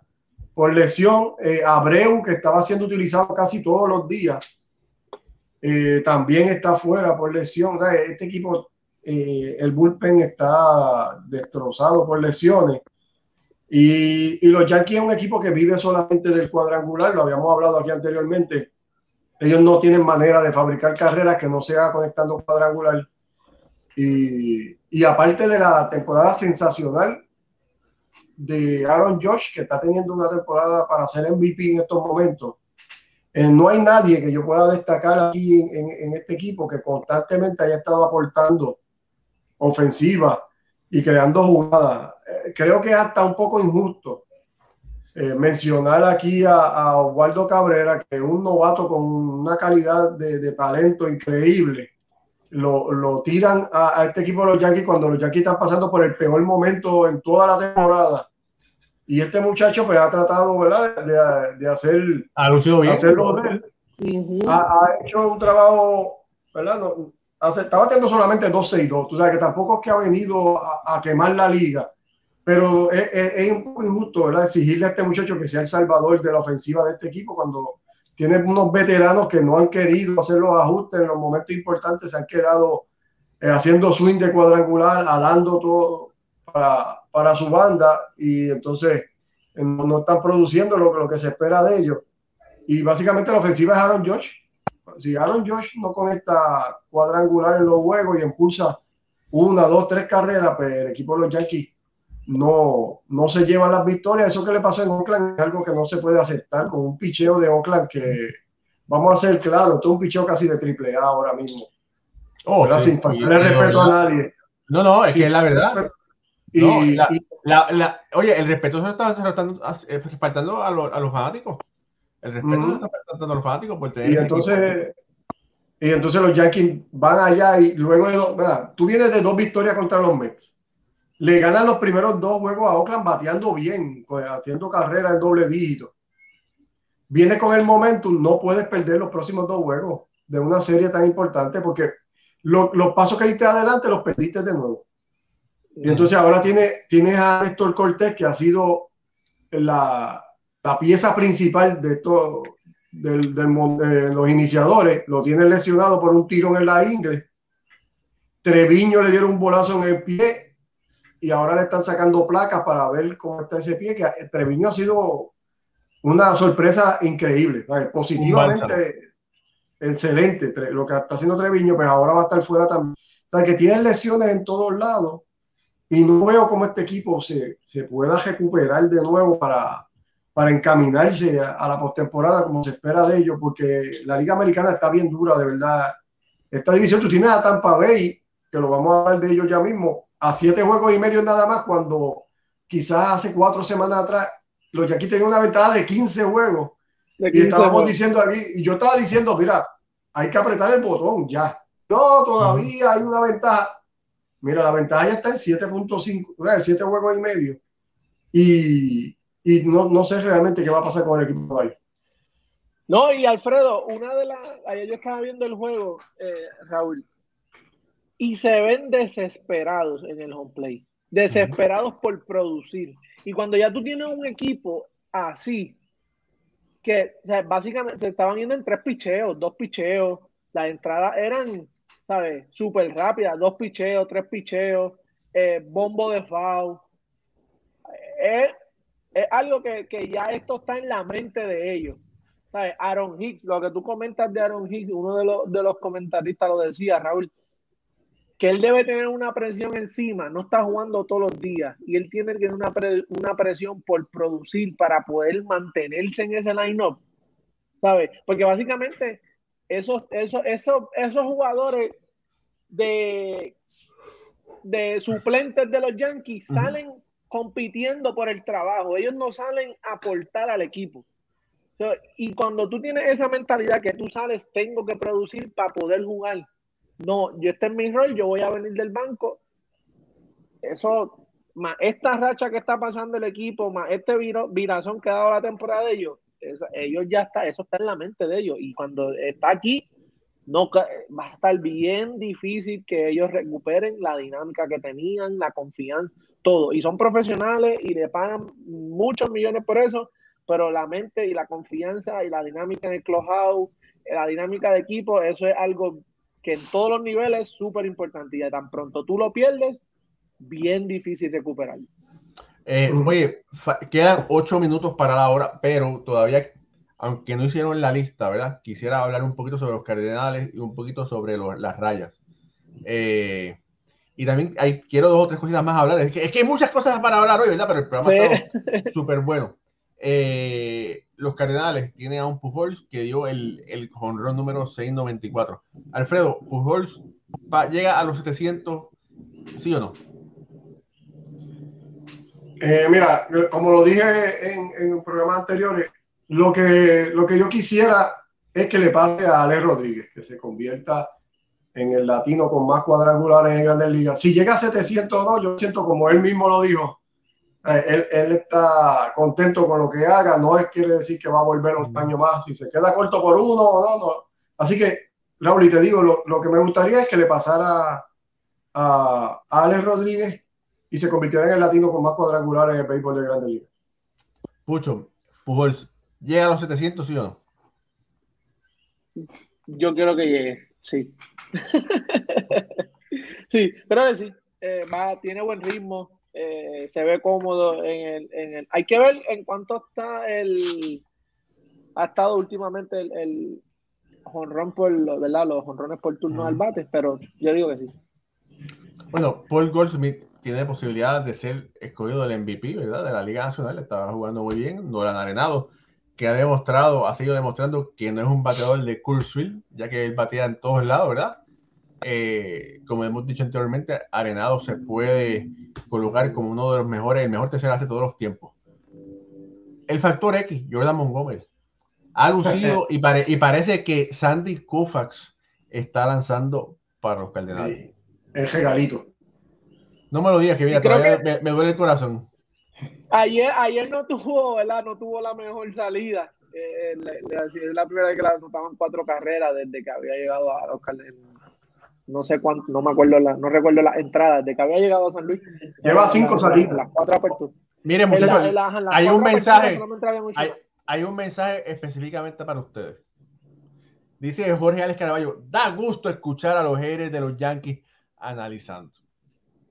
por lesión. Eh, Abreu, que estaba siendo utilizado casi todos los días, eh, también está fuera por lesión. Este equipo, eh, el bullpen está destrozado por lesiones. Y, y, los Yankees es un equipo que vive solamente del cuadrangular, lo habíamos hablado aquí anteriormente. Ellos no tienen manera de fabricar carreras que no sea conectando cuadrangular. Y, aparte de la temporada sensacional de Aaron Josh, que está teniendo una temporada para ser MVP en estos momentos, eh, no hay nadie que yo pueda destacar aquí en, este equipo que constantemente haya estado aportando ofensiva y creando jugadas. Eh, creo que es hasta un poco injusto eh, mencionar aquí a, Osvaldo Cabrera, que es un novato con una calidad de talento increíble lo, tiran a, este equipo de los Yankees cuando los Yankees están pasando por el peor momento en toda la temporada. Y este muchacho pues ha tratado, ¿verdad? De, hacer... Ha lucido bien. ha, hecho un trabajo, ¿verdad? No, estaba teniendo solamente 12-2. Tú sabes que tampoco es que ha venido a, quemar la liga. Pero es, es, un poco injusto, ¿verdad? Exigirle a este muchacho que sea el salvador de la ofensiva de este equipo cuando tiene unos veteranos que no han querido hacer los ajustes en los momentos importantes, se han quedado eh, haciendo swing de cuadrangular, alando todo para, para su banda y entonces eh, no, están produciendo lo, lo, que se espera de ellos. Y básicamente la ofensiva es Aaron Josh. Si Aaron Josh no conecta cuadrangular en los juegos y impulsa una, dos, tres carreras, pues el equipo de los Yankees no, no se llevan las victorias. Eso que le pasó en Oakland es algo que no se puede aceptar con un picheo de Oakland que, vamos a ser claros, esto es un picheo casi de triple A ahora mismo. Oh, sin faltarle respeto a nadie. No, no, es que es la verdad. Y, la, oye, el respeto se está eh, faltando a los fanáticos. El respeto se está faltando a los fanáticos por tener y entonces, y entonces los Yankees van allá y luego de dos, tú vienes de dos victorias contra los Mets le ganan los primeros dos juegos a Oakland bateando bien, pues, haciendo carrera en doble dígito. Viene con el momentum, no puedes perder los próximos dos juegos de una serie tan importante porque los pasos que diste adelante los perdiste de nuevo. Y entonces ahora tiene, tienes a Héctor Cortés que ha sido la, la pieza principal de todo, del, de los iniciadores. Lo tiene lesionado por un tiro en la ingle. Treviño le dieron un bolazo en el pie y ahora le están sacando placas para ver cómo está ese pie, que Treviño ha sido una sorpresa increíble, positivamente excelente lo que está haciendo Treviño, pero ahora va a estar fuera también. O sea, que tiene lesiones en todos lados y no veo cómo este equipo se, se pueda recuperar de nuevo para, para encaminarse a, la postemporada como se espera de ellos, porque la Liga Americana está bien dura, de verdad. Esta división, tú tienes a Tampa Bay, que lo vamos a hablar de ellos ya mismo, a siete juegos y medio nada más, cuando quizás hace cuatro semanas atrás los Yankees tenían una ventaja de 15 juegos. y estábamos diciendo aquí, y yo estaba diciendo, mira, hay que apretar el botón ya. No, todavía hay una ventaja. Mira, la ventaja ya está en 7.5, 7 juegos y medio. Y, y no, no, sé realmente qué va a pasar con el equipo de ahí. No, y Alfredo, una de las. Ayer yo estaba viendo el juego, eh, Raúl, y se ven desesperados en el home play. Desesperados por producir. Y cuando ya tú tienes un equipo así, que básicamente se estaban yendo en tres picheos, dos picheos, las entradas eran, ¿sabes? Súper rápidas, dos picheos, tres picheos, eh, bombo de foul. Es, algo que, ya esto está en la mente de ellos. ¿Sabes? Aaron Hicks, lo que tú comentas de Aaron Hicks, uno de los, de los comentaristas lo decía, Raúl, que él debe tener una presión encima, no está jugando todos los días y él tiene que tener una, una presión por producir para poder mantenerse en ese line-up, ¿sabes? Porque básicamente esos, esos, esos, esos jugadores de, de suplentes de los Yankees salen compitiendo por el trabajo, ellos no salen a aportar al equipo. Y cuando tú tienes esa mentalidad que tú sales, tengo que producir para poder jugar no, yo este es mi rol, yo voy a venir del banco. Eso, más esta racha que está pasando el equipo, más este virazón que ha dado la temporada de ellos, ellos ya está, eso está en la mente de ellos. Y cuando está aquí, no va a estar bien difícil que ellos recuperen la dinámica que tenían, la confianza, todo. Y son profesionales y le pagan muchos millones por eso, pero la mente y la confianza y la dinámica en el clubhouse, la dinámica de equipo, eso es algo que en todos los niveles es súper importante y tan pronto tú lo pierdes, bien difícil recuperarlo. Eh, oye, quedan ocho minutos para la hora, pero todavía, aunque no hicieron la lista, ¿verdad? Quisiera hablar un poquito sobre los cardenales y un poquito sobre las rayas. Eh, y también hay, quiero dos o tres cositas más hablar. Es que, es que hay muchas cosas para hablar hoy, ¿verdad? Pero el programa está [LAUGHS] súper bueno. Eh, los Cardenales tienen a un Pujols que dio el, el jonrón número 694. Alfredo, Pujols llega a los 700, ¿sí o no? Eh, mira, como lo dije en, en programa anteriores, lo que, lo que yo quisiera es que le pase a Alex Rodríguez, que se convierta en el latino con más cuadrangulares en Grandes Ligas. Si llega a 700 no, yo siento como él mismo lo dijo, eh, él, está contento con lo que haga, no es, quiere decir que va a volver un año más, si se queda corto por uno, no, no. Así que, Raúl, y te digo, lo, que me gustaría es que le pasara a, Alex Rodríguez y se convirtiera en el latino con más cuadrangulares en el béisbol de Grande Liga. Pucho, Pujols, ¿llega a los 700 sí o no? Yo quiero que llegue, sí. [LAUGHS] sí, pero que sí, eh, va, tiene buen ritmo, eh, se ve cómodo en el, en el, Hay que ver en cuánto está el. Ha estado últimamente el, el honrón por, ¿verdad? Los honrones por turno al bate, pero yo digo que sí. Bueno, Paul Goldsmith tiene posibilidad de ser escogido del MVP, ¿verdad? De la Liga Nacional, estaba jugando muy bien. Nolan Arenado, que ha demostrado, ha seguido demostrando que no es un bateador de Kurzweil, ya que él batea en todos lados, ¿verdad? Eh, como hemos dicho anteriormente, Arenado se puede colocar como uno de los mejores, el mejor tercero hace todos los tiempos. El factor X, Jordan Montgomery, ha lucido [LAUGHS] y, y parece que Sandy Koufax está lanzando para los Cardenales. El regalito. No me lo digas, que mira, todavía me, duele el corazón. Ayer, ayer no tuvo, ¿verdad? No tuvo la mejor salida. Eh, es la primera vez que la anotaban cuatro carreras desde que había llegado a los no sé cuánto, no me acuerdo, la, no recuerdo las entradas de que había llegado a San Luis. Lleva cinco salidas. Las cuatro aperturas. Miren, hay un mensaje, hay, un mensaje específicamente para ustedes. Dice Jorge Alex Caraballo, da gusto escuchar a los haters de los Yankees analizando.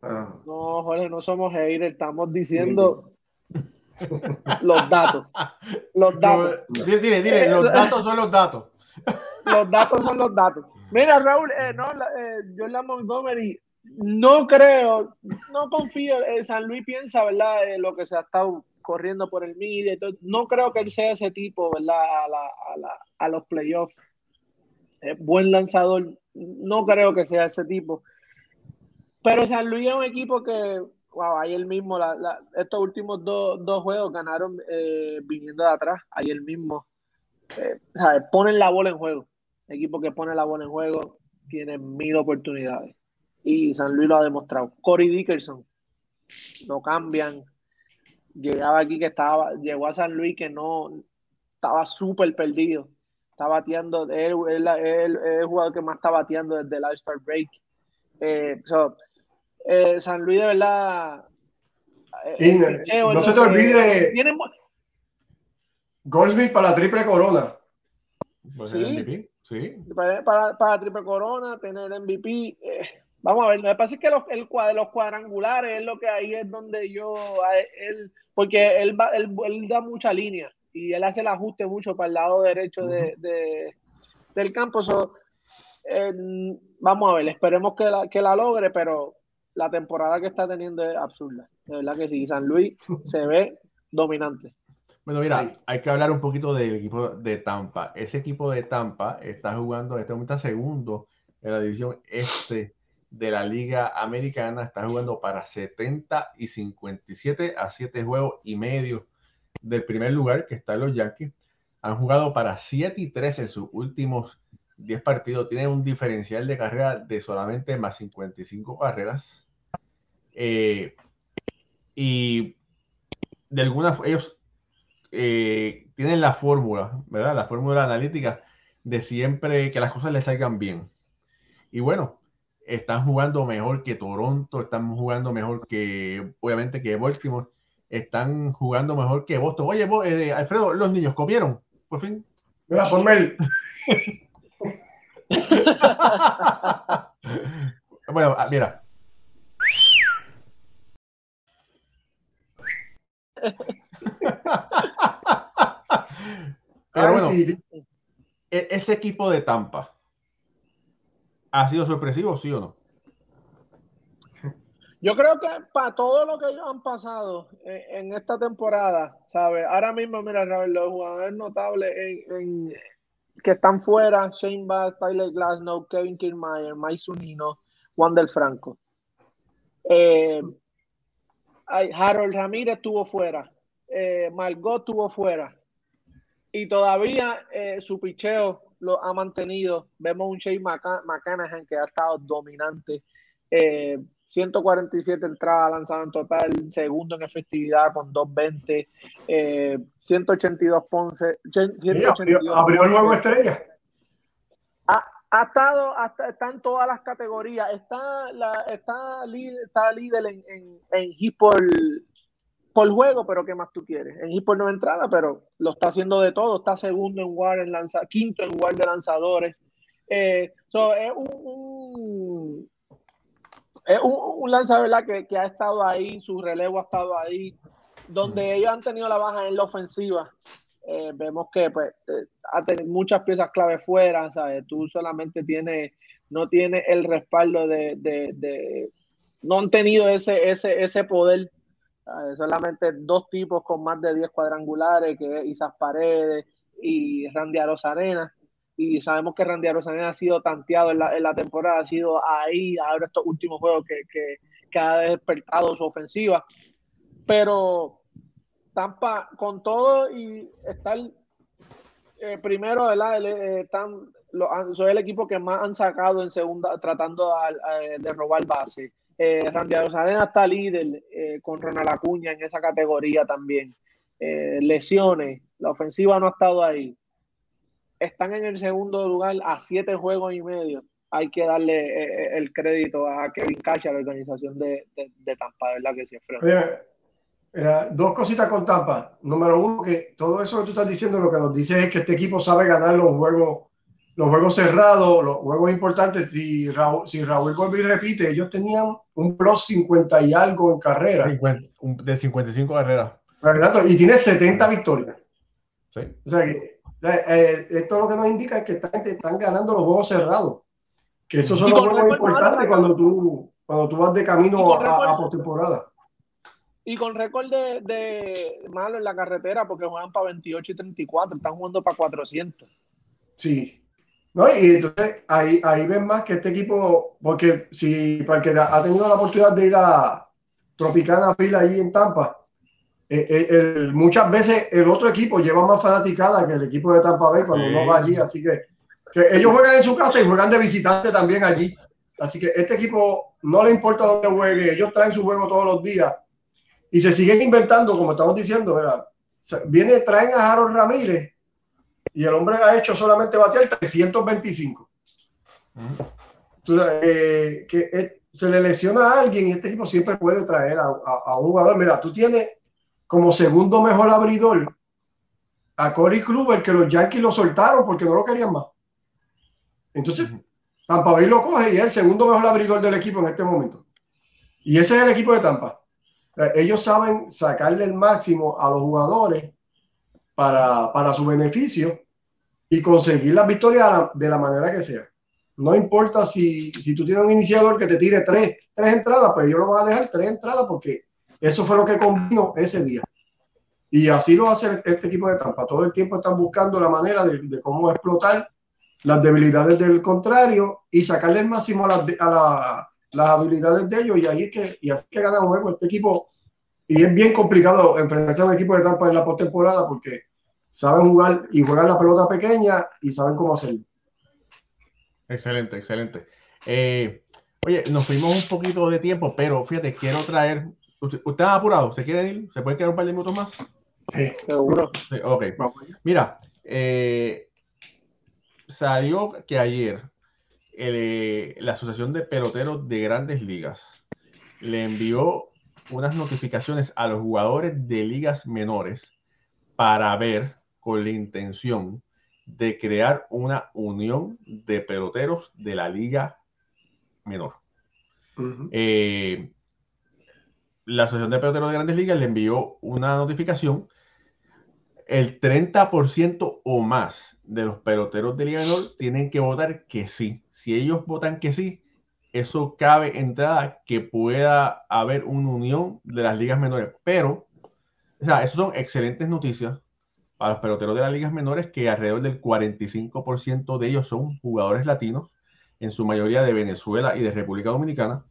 Ah. No, Jorge, no somos haters, estamos diciendo los datos. Los datos. dile, dile, dile, los datos son los datos. Los datos son los datos. Mira, Raúl, eh, no, eh, la Montgomery no creo, no confío. en San Luis piensa, ¿verdad? lo que se ha estado corriendo por el media. No creo que él sea ese tipo, ¿verdad? A, la, a, la, a los playoffs. buen lanzador. No creo que sea ese tipo. Pero San Luis es un equipo que, wow, ayer mismo, estos últimos dos, dos juegos ganaron eh, viniendo de atrás. Ayer mismo, eh, ¿sabes? Ponen la bola en juego equipo que pone la bola en juego tiene mil oportunidades. y San Luis lo ha demostrado. Corey Dickerson, lo cambian. Llegaba aquí que estaba, llegó a San Luis que no estaba súper perdido. Está bateando, es el jugador que más está bateando desde el All-Star Break. Eh, eh, San Luis de verdad. Eh, no se te olvide. Tiene... Goldsmith para la triple corona. Pues sí, MVP, sí. Para, para, para, triple corona, tener MVP. Eh, vamos a ver, me parece que los, el, los cuadrangulares es lo que ahí es donde yo. Él, porque él, va, él, él da mucha línea y él hace el ajuste mucho para el lado derecho de, de, del campo. So, eh, vamos a ver, esperemos que la, que la logre, pero la temporada que está teniendo es absurda. De verdad que sí, San Luis se ve dominante. Bueno, mira, hay que hablar un poquito del equipo de Tampa. Ese equipo de Tampa está jugando en este momento segundo en la división este de la Liga Americana. Está jugando para 70 y 57 a 7 juegos y medio del primer lugar, que están los Yankees. Han jugado para 7 y 13 en sus últimos 10 partidos. Tienen un diferencial de carrera de solamente más 55 carreras. Eh, y de alguna forma, ellos eh, tienen la fórmula, ¿verdad? La fórmula analítica de siempre que las cosas les salgan bien. Y bueno, están jugando mejor que Toronto, están jugando mejor que, obviamente, que Baltimore, están jugando mejor que Boston. Oye, eh, Alfredo, los niños comieron, por fin. Mira, por [LAUGHS] [LAUGHS] bueno, ah, mira, [LAUGHS] Pero bueno, e-, ese equipo de Tampa ha sido sorpresivo, ¿sí o no? Yo creo que para todo lo que ellos han pasado en, esta temporada, ¿sabes? Ahora mismo, mira, los jugadores notables en, que están fuera, Shane Bass, Tyler Glasnow, Kevin Kiermaier, Mike Zunino, Juan del Franco. Eh, Harold Ramírez estuvo fuera, eh, Margot estuvo fuera y todavía eh, su picheo lo ha mantenido. Vemos un Shane McCannahan que ha estado dominante. 147 eh, entradas lanzadas en total, segundo en efectividad con 220, 182 Ponce. 182 abrió el nuevo estrella ha estado, hasta, está en todas las categorías, está, la, está, líder, está líder en, en, en hit por, por, juego, pero ¿qué más tú quieres? En hit por no entrada, pero lo está haciendo de todo, está segundo en WAR, en lanza, quinto en WAR de lanzadores. Eh, es un, es un, un lanzador que, que, ha estado ahí, su relevo ha estado ahí, donde ellos han tenido la baja en la ofensiva. Eh, vemos que pues, eh, ha tenido muchas piezas clave fuera, ¿sabes? Tú solamente tienes, no tienes el respaldo de, de, de, no han tenido ese, ese, ese poder, solamente dos tipos con más de 10 cuadrangulares, que es Isaac Paredes y Randy Arozarena, y sabemos que Randy Arozarena ha sido tanteado en la, en la, temporada, ha sido ahí, ahora estos últimos juegos que, que, que ha despertado su ofensiva, pero Tampa, con todo y estar eh, primero, ¿verdad? Eh, están, soy el equipo que más han sacado en segunda, tratando de robar base. Eh, Randy Arena está líder eh, con Ronald Acuña en esa categoría también. lesiones, la ofensiva no ha estado ahí. Están en el segundo lugar a siete juegos y medio. Hay que darle el crédito a Kevin Cash, la organización de, de, Tampa, ¿verdad? Que se dos cositas con Tampa. Número uno, que todo eso que tú estás diciendo lo que nos dice es que este equipo sabe ganar los juegos, los juegos cerrados, los juegos importantes. Si Raúl, si Raúl Golby repite, ellos tenían un plus 50 y algo en carrera. de 55 carreras. Y tiene 70 victorias. Sí. O sea que eh, esto lo que nos indica es que están, están ganando los juegos cerrados. Que esos son los juegos importantes cuando tú, cuando tú vas de camino a, a postemporada. Y con récord de, de, malo en la carretera, porque juegan para 28 y 34, están jugando para 400. Sí. No, y entonces ahí, ahí ven más que este equipo, porque si para el que ha tenido la oportunidad de ir a Tropicana Fila ahí en Tampa, eh, eh, muchas veces el otro equipo lleva más fanaticada que el equipo de Tampa Bay cuando no va allí, así que, que ellos juegan en su casa y juegan de visitante también allí. Así que este equipo no le importa dónde juegue, ellos traen su juego todos los días y se siguen inventando, como estamos diciendo, ¿verdad? Viene, traen a Harold Ramírez y el hombre ha hecho solamente batear 325. Eh, que se le lesiona a alguien y este equipo siempre puede traer a, un jugador. Mira, tú tienes como segundo mejor abridor a Corey Kluber, que los Yankees lo soltaron porque no lo querían más. Entonces, Tampa Bay lo coge y es el segundo mejor abridor del equipo en este momento. Y ese es el equipo de Tampa. Ellos saben sacarle el máximo a los jugadores para, para su beneficio y conseguir la victoria de la manera que sea. No importa si, si tú tienes un iniciador que te tire tres, tres entradas, pues yo lo voy a dejar tres entradas porque eso fue lo que combinó ese día. Y así lo hace este equipo de Tampa. Todo el tiempo están buscando la manera de, cómo explotar las debilidades del contrario y sacarle el máximo a, a las habilidades de ellos. Y ahí es que, y así que gana juego este equipo. Y es bien complicado enfrentarse a un equipo de Tampa en la postemporada porque saben jugar y juegan la pelota pequeña y saben cómo hacerlo. Excelente, excelente. Eh, oye, nos fuimos un poquito de tiempo, pero fíjate, quiero traer. ¿Usted, está apurado? ¿Se quiere ir? ¿Se puede quedar un par de minutos más? Sí, seguro. ok. Mira, eh, salió que ayer eh, la Asociación de Peloteros de Grandes Ligas le envió unas notificaciones a los jugadores de ligas menores para ver con la intención de crear una unión de peloteros de la liga menor. Eh, la Asociación de Peloteros de Grandes Ligas le envió una notificación. El 30% o más de los peloteros de Liga Menor tienen que votar que sí. Si ellos votan que sí, eso cabe entrada que pueda haber una unión de las ligas menores. Pero, o sea, eso son excelentes noticias a los peloteros de las ligas menores, que alrededor del 45% de ellos son jugadores latinos, en su mayoría de Venezuela y de República Dominicana.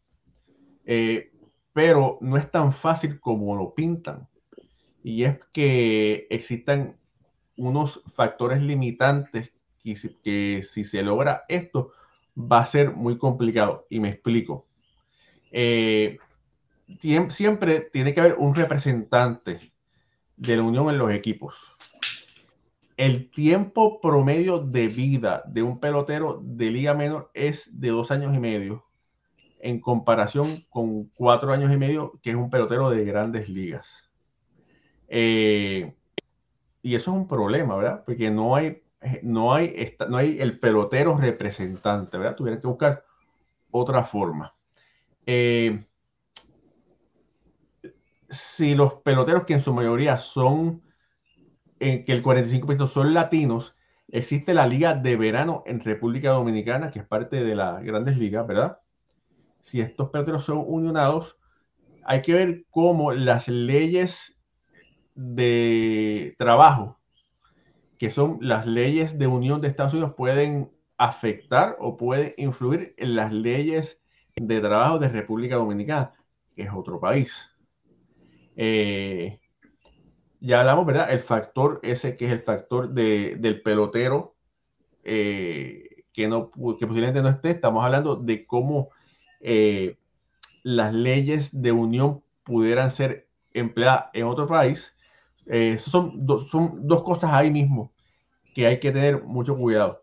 Eh, pero no es tan fácil como lo pintan. Y es que existan unos factores limitantes que si se logra esto va a ser muy complicado. Y me explico. Eh, siempre tiene que haber un representante de la unión en los equipos el tiempo promedio de vida de un pelotero de liga menor es de dos años y medio, en comparación con cuatro años y medio, que es un pelotero de grandes ligas. Eh, y eso es un problema, ¿verdad? Porque no hay, no hay, no hay el pelotero representante, ¿verdad? Tuvieran que buscar otra forma. Eh, si los peloteros que en su mayoría son en que el 45% son latinos, existe la Liga de Verano en República Dominicana, que es parte de las grandes ligas, ¿verdad? Si estos peloteros son unionados, hay que ver cómo las leyes de trabajo, que son las leyes de unión de Estados Unidos, pueden afectar o pueden influir en las leyes de trabajo de República Dominicana, que es otro país. Eh, ya hablamos, ¿verdad? El factor ese que es el factor del pelotero eh, que, no, que posiblemente no esté. Estamos hablando de cómo eh, las leyes de unión pudieran ser empleadas en otro país. Eh, son, son dos cosas ahí mismo que hay que tener mucho cuidado.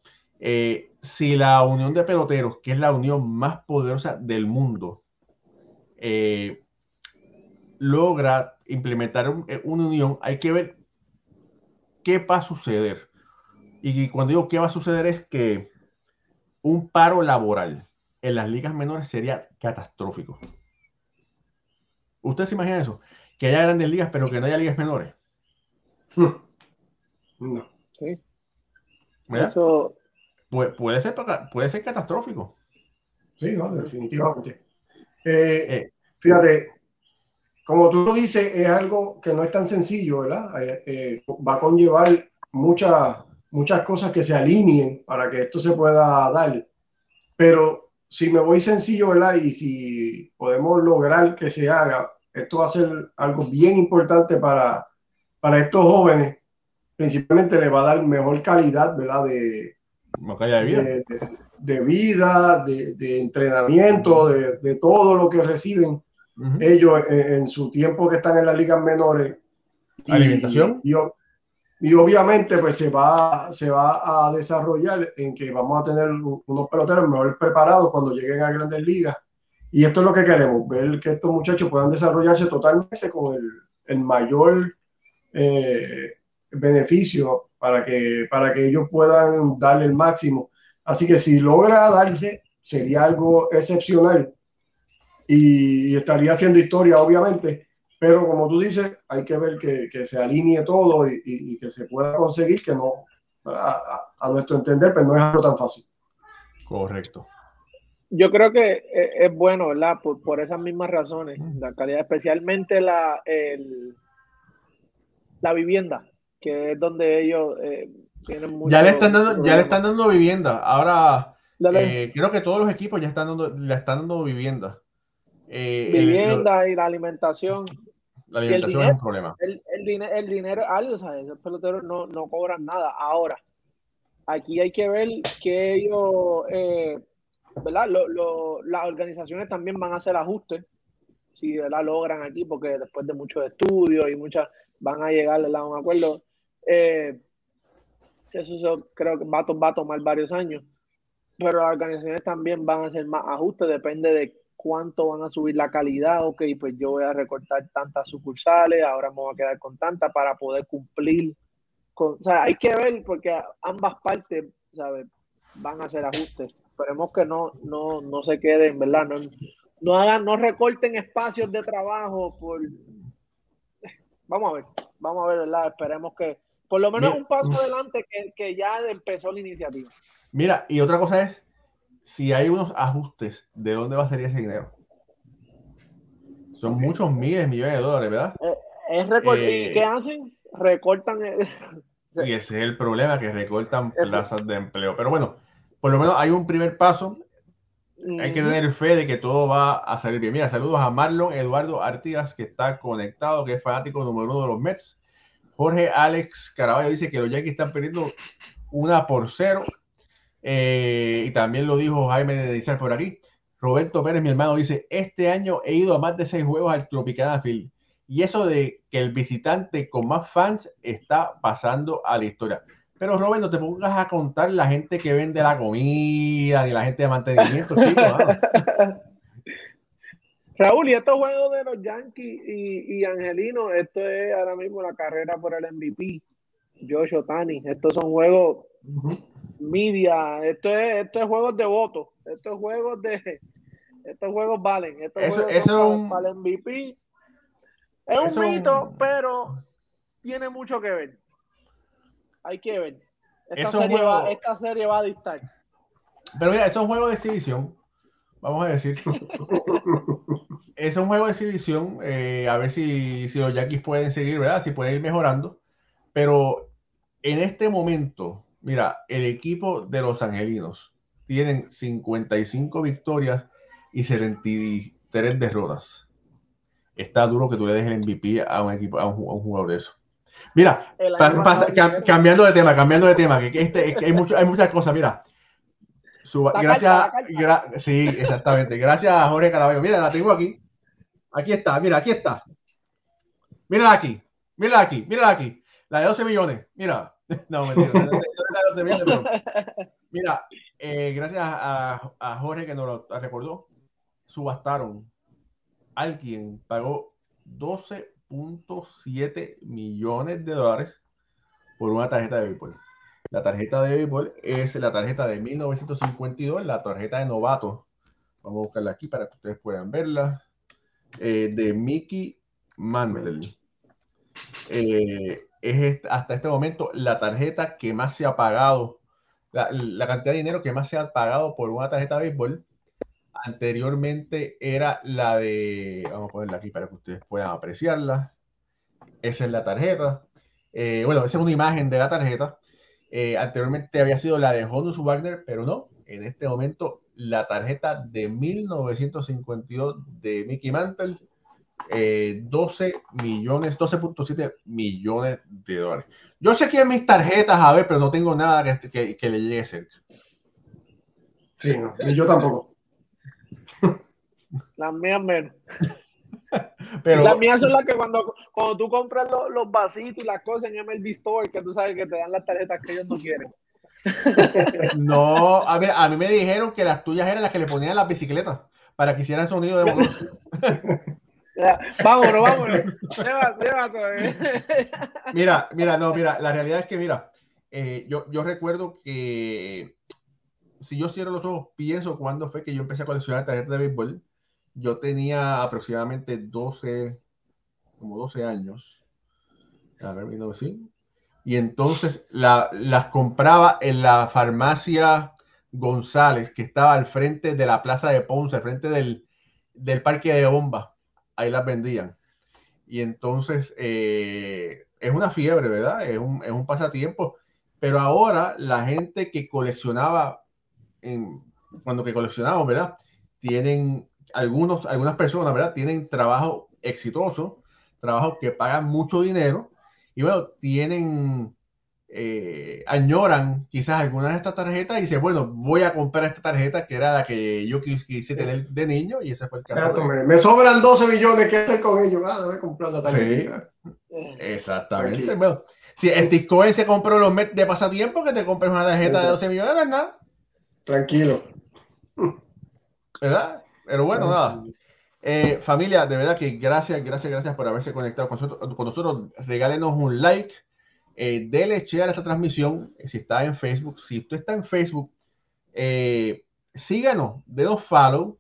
si la unión de peloteros, que es la unión más poderosa del mundo, logra implementar eh, una unión, hay que ver qué va a suceder. Y cuando digo qué va a suceder es que un paro laboral en las ligas menores sería catastrófico. ¿Usted se imagina eso? Que haya grandes ligas, pero que no haya ligas menores. No. Sí. Eso puede, ser, puede ser catastrófico. Sí, no, definitivamente. Eh, eh, fíjate, como tú lo dices, es algo que no es tan sencillo, ¿verdad? Eh, eh, va a conllevar muchas, muchas cosas que se alineen para que esto se pueda dar. Pero si me voy sencillo, ¿verdad? Y si podemos lograr que se haga, esto va a ser algo bien importante para, para estos jóvenes. Principalmente le va a dar mejor calidad, ¿verdad? De, de vida. de vida, de, entrenamiento, de, todo lo que reciben ellos en, su tiempo que están en las ligas menores. Alimentación. Y, y, obviamente pues se va, se va a desarrollar en que vamos a tener unos peloteros mejor preparados cuando lleguen a grandes ligas. Y esto es lo que queremos, ver que estos muchachos puedan desarrollarse totalmente con el, el mayor eh, beneficio para que, para que ellos puedan darle el máximo. Así que si logra darse, sería algo excepcional y, estaría haciendo historia, obviamente. Pero como tú dices, hay que ver que, que se alinee todo y, y, que se pueda conseguir, que no, a, a, nuestro entender, pero pues no es algo tan fácil. Correcto. Yo creo que es bueno, ¿verdad? Por, por esas mismas razones, la calidad, especialmente la, el, la vivienda, que es donde ellos eh, tienen mucho. Ya le están dando, ya le están dando vivienda. Ahora eh, creo que todos los equipos ya están dando, le están dando vivienda. Eh, vivienda y la alimentación. La alimentación es un problema. El, el, dinero, el dinero, algo, ¿sabes? Los peloteros no, no cobran nada. Ahora, aquí hay que ver que ellos, ¿verdad? Lo, lo, las organizaciones también van a hacer ajustes si la logran aquí, porque después de muchos estudios y muchas van a llegar a un acuerdo. Eh, eso creo que va, va, a tomar varios años, pero las organizaciones también van a hacer más ajustes, depende de cuánto van a subir la calidad, ok, pues yo voy a recortar tantas sucursales, ahora me voy a quedar con tantas para poder cumplir con, o sea, hay que ver porque ambas partes, ¿sabes? Van a hacer ajustes. Esperemos que no, no, no se queden, ¿verdad? No, no hagan, no recorten espacios de trabajo por vamos a ver, vamos a ver, ¿verdad? Esperemos que por lo menos un paso adelante que, ya empezó la iniciativa. Mira, y otra cosa es, si hay unos ajustes, ¿de dónde va a salir ese dinero? Son muchos miles, millones de dólares, ¿verdad? Eh, es eh, ¿Qué hacen? Recortan. [LAUGHS] y ese es el problema, que recortan plazas de empleo. Pero bueno, por lo menos hay un primer paso hay que tener fe de que todo va a salir bien. Mira, saludos a Marlon Eduardo Artigas, que está conectado, que es fanático número uno de los Mets. Jorge Alex Caraballo dice que los Yankees están perdiendo una por cero. Eh, y también lo dijo Jaime de Dizar por aquí. Roberto Pérez, mi hermano, dice: Este año he ido a más de seis juegos al Tropicana Field. Y eso de que el visitante con más fans está pasando a la historia. Pero Robert, no te pongas a contar la gente que vende la comida, ni la gente de mantenimiento, [LAUGHS] Raúl, y estos juegos de los Yankees y, y Angelino, esto es ahora mismo la carrera por el MVP. Josh Otani, estos son juegos media, esto es, esto es juegos de voto, estos juegos de estos juegos valen, estos eso, juegos son para, el MVP. Es un mito, pero tiene mucho que ver. Hay que ver. Esta, serie, va, esta serie va a dictar. Pero mira, es un juego de exhibición. Vamos a decir. es un juego de exhibición. Eh, a ver si, si los Yankees pueden seguir, ¿verdad? Si pueden ir mejorando. Pero en este momento, mira, el equipo de los Angelinos tienen 55 victorias y 73 derrotas. Está duro que tú le dejes el MVP a un equipo, a un jugador de eso. Mira, cambiando de tema, cambiando de tema, que, este, hay, mucho, hay muchas cosas, mira. gracias, sí, exactamente. Gracias a Jorge Caraballo. Mira, la tengo aquí. Aquí está, mira, aquí está. Mira aquí, mira aquí, mira aquí. La de 12 millones, mira. [LAUGHS] No, mentira. Mira, eh, gracias a, a, Jorge que nos lo recordó, subastaron. Alguien pagó 12 7 millones de dólares por una tarjeta de béisbol. La tarjeta de béisbol es la tarjeta de 1952, la tarjeta de novato. Vamos a buscarla aquí para que ustedes puedan verla. Eh, de Mickey Mantle. Eh, es hasta este momento la tarjeta que más se ha pagado, la, la, cantidad de dinero que más se ha pagado por una tarjeta de béisbol Anteriormente era la de, vamos a ponerla aquí para que ustedes puedan apreciarla. Esa es la tarjeta. Eh, bueno, esa es una imagen de la tarjeta. Eh, anteriormente había sido la de Honus Wagner, pero no. En este momento, la tarjeta de 1952 de Mickey Mantle, 12 eh, millones, 12.7 millones de dólares. Yo sé que mis tarjetas, a ver, pero no tengo nada que, le llegue cerca. Sí, no, yo tampoco. Las mías menos. [LAUGHS] Pero Las mías son las que cuando, cuando tú compras los, los vasitos y las cosas en MLB Store, que tú sabes que te dan las tarjetas que ellos no quieren. [LAUGHS] no, a ver, a mí me dijeron que las tuyas eran las que le ponían las bicicletas para que hicieran sonido de motor. [LAUGHS] Vámonos, vámonos. Llévate, llévate. Mira, mira, no, mira, la realidad es que, mira, eh, yo, yo recuerdo que si yo cierro los ojos, pienso cuando fue que yo empecé a coleccionar tarjetas de béisbol. Yo tenía aproximadamente 12, como 12 años. A ver, no, sí. Y entonces la- las compraba en la farmacia González, que estaba al frente de la plaza de Ponce, al frente del, del parque de bomba. Ahí las vendían. Y entonces eh, es una fiebre, ¿verdad? Es un, es un pasatiempo. Pero ahora la gente que coleccionaba, en, cuando que coleccionamos, ¿verdad? Tienen algunos, algunas personas, ¿verdad? Tienen trabajo exitoso, trabajos que pagan mucho dinero y bueno, tienen, eh, añoran quizás algunas de estas tarjetas y dicen, bueno, voy a comprar esta tarjeta que era la que yo quis- quise tener de niño y ese fue el caso. Exacto, de- me, me sobran 12 millones, ¿qué hacer con ellos? Ah, debe comprar la tarjetita. Exactamente. Tranquilo. Bueno, si Steve Cohen se compró los Mets de pasatiempo, que te compres una tarjeta de 12 millones, ¿verdad? Tranquilo. ¿Verdad? Pero bueno, nada. Eh, familia, de verdad que gracias, gracias, gracias por haberse conectado con nosotros. Con nosotros. Regálenos un like, eh, dele share a esta transmisión eh, si está en Facebook. Si tú estás en Facebook, eh, síganos, denos follow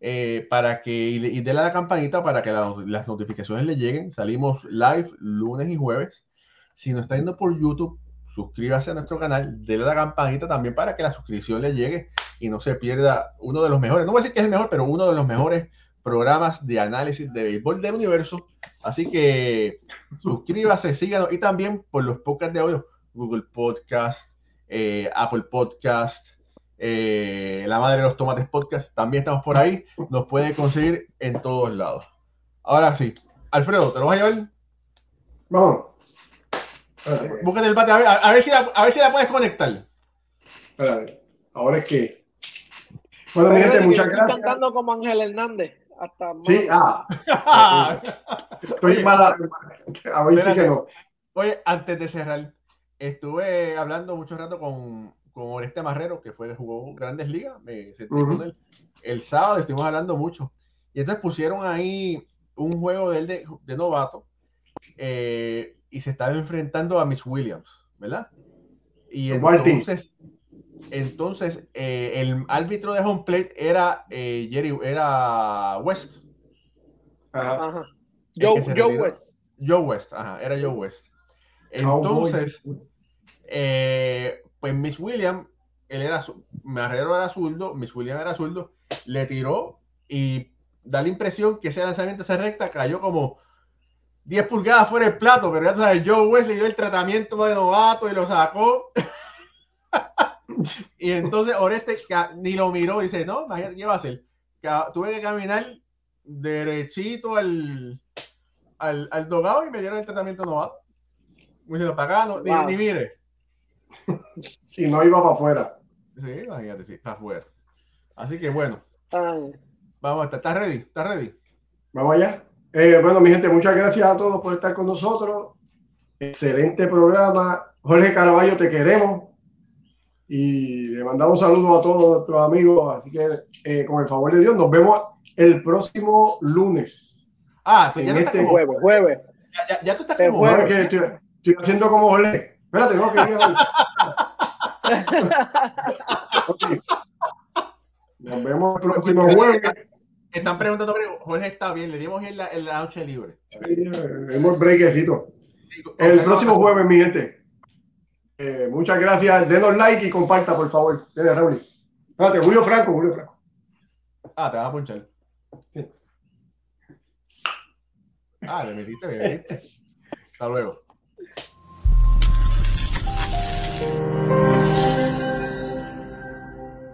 eh, para que y, y denle a la campanita para que la- las notificaciones le lleguen. Salimos live lunes y jueves. Si nos está viendo por YouTube, suscríbase a nuestro canal, denle a la campanita también para que la suscripción le llegue y no se pierda uno de los mejores, no voy a decir que es el mejor, pero uno de los mejores programas de análisis de béisbol del universo. Así que suscríbase, síganos y también por los podcasts de audio, Google Podcast, eh, Apple Podcast, eh, La Madre de los Tomates Podcast, también estamos por ahí, nos puede conseguir en todos lados. Ahora sí, Alfredo, ¿te lo vas a llevar? Vamos. Espérate, Búscate el bate, a ver, a- ver si la, a ver si la puedes conectar. espérate. Ahora es que. Bueno, mi gente, muchas estoy gracias. cantando como Ángel Hernández. Hasta más. Sí, ah, [LAUGHS] estoy mala. A ver sí que no. Oye, antes de cerrar, estuve hablando mucho rato con, con Oreste Marrero, que fue jugó Grandes Ligas, me senté Ujú. con él el sábado, estuvimos hablando mucho. Y entonces pusieron ahí un juego de él de, de novato eh, y se estaba enfrentando a Miss Williams, ¿verdad? Y entonces, entonces eh, el árbitro de home plate era eh, Jerry, era West. Ajá. Ajá. Joe, Joe. West. Joe West, ajá, era Joe West. Entonces, eh, pues Miss Williams, él era, Marrero era zurdo, Miss Williams era zurdo, le tiró y da la impresión que ese lanzamiento, esa recta, cayó como 10 pulgadas fuera del plato, pero ya tú sabes, Joe West le dio el tratamiento de novato y lo sacó. [LAUGHS] y entonces Oreste ni lo miró, dice, no, imagínate, ¿qué va a hacer? Tuve que caminar derechito al, al, al dogado y me dieron el tratamiento novato. Me diciendo, para acá, no, ni- Wow. ni, mire. [LAUGHS] Y no iba para afuera. Sí, imagínate, sí, está afuera. Así que bueno, Ay, vamos, ¿estás está ready? ¿Estás ready? Vamos allá. Eh, bueno, mi gente, muchas gracias a todos por estar con nosotros. Excelente programa. Jorge Caraballo, te queremos. Y le mandamos saludos a todos nuestros amigos. Así que, eh, con el favor de Dios, nos vemos el próximo lunes. Ah, ya, En estás este como, jueves, jueves. ya, ya- ya tú estás El como jueves. es que estoy, estoy haciendo como Jorge. Espérate, no, que diga [LAUGHS] hoy. Ok. Nos vemos el próximo jueves. Están preguntando, Jorge está bien, le dimos en la, en la noche libre. Sí, Vemos el breakecito. El próximo jueves, mi gente. Eh, muchas gracias. Denos like y comparta, por favor. Dale, Raúl. Espérate, Julio Franco, Julio Franco. Ah, te vas a punchar. Sí. Ah, le metiste, le metiste. Hasta luego.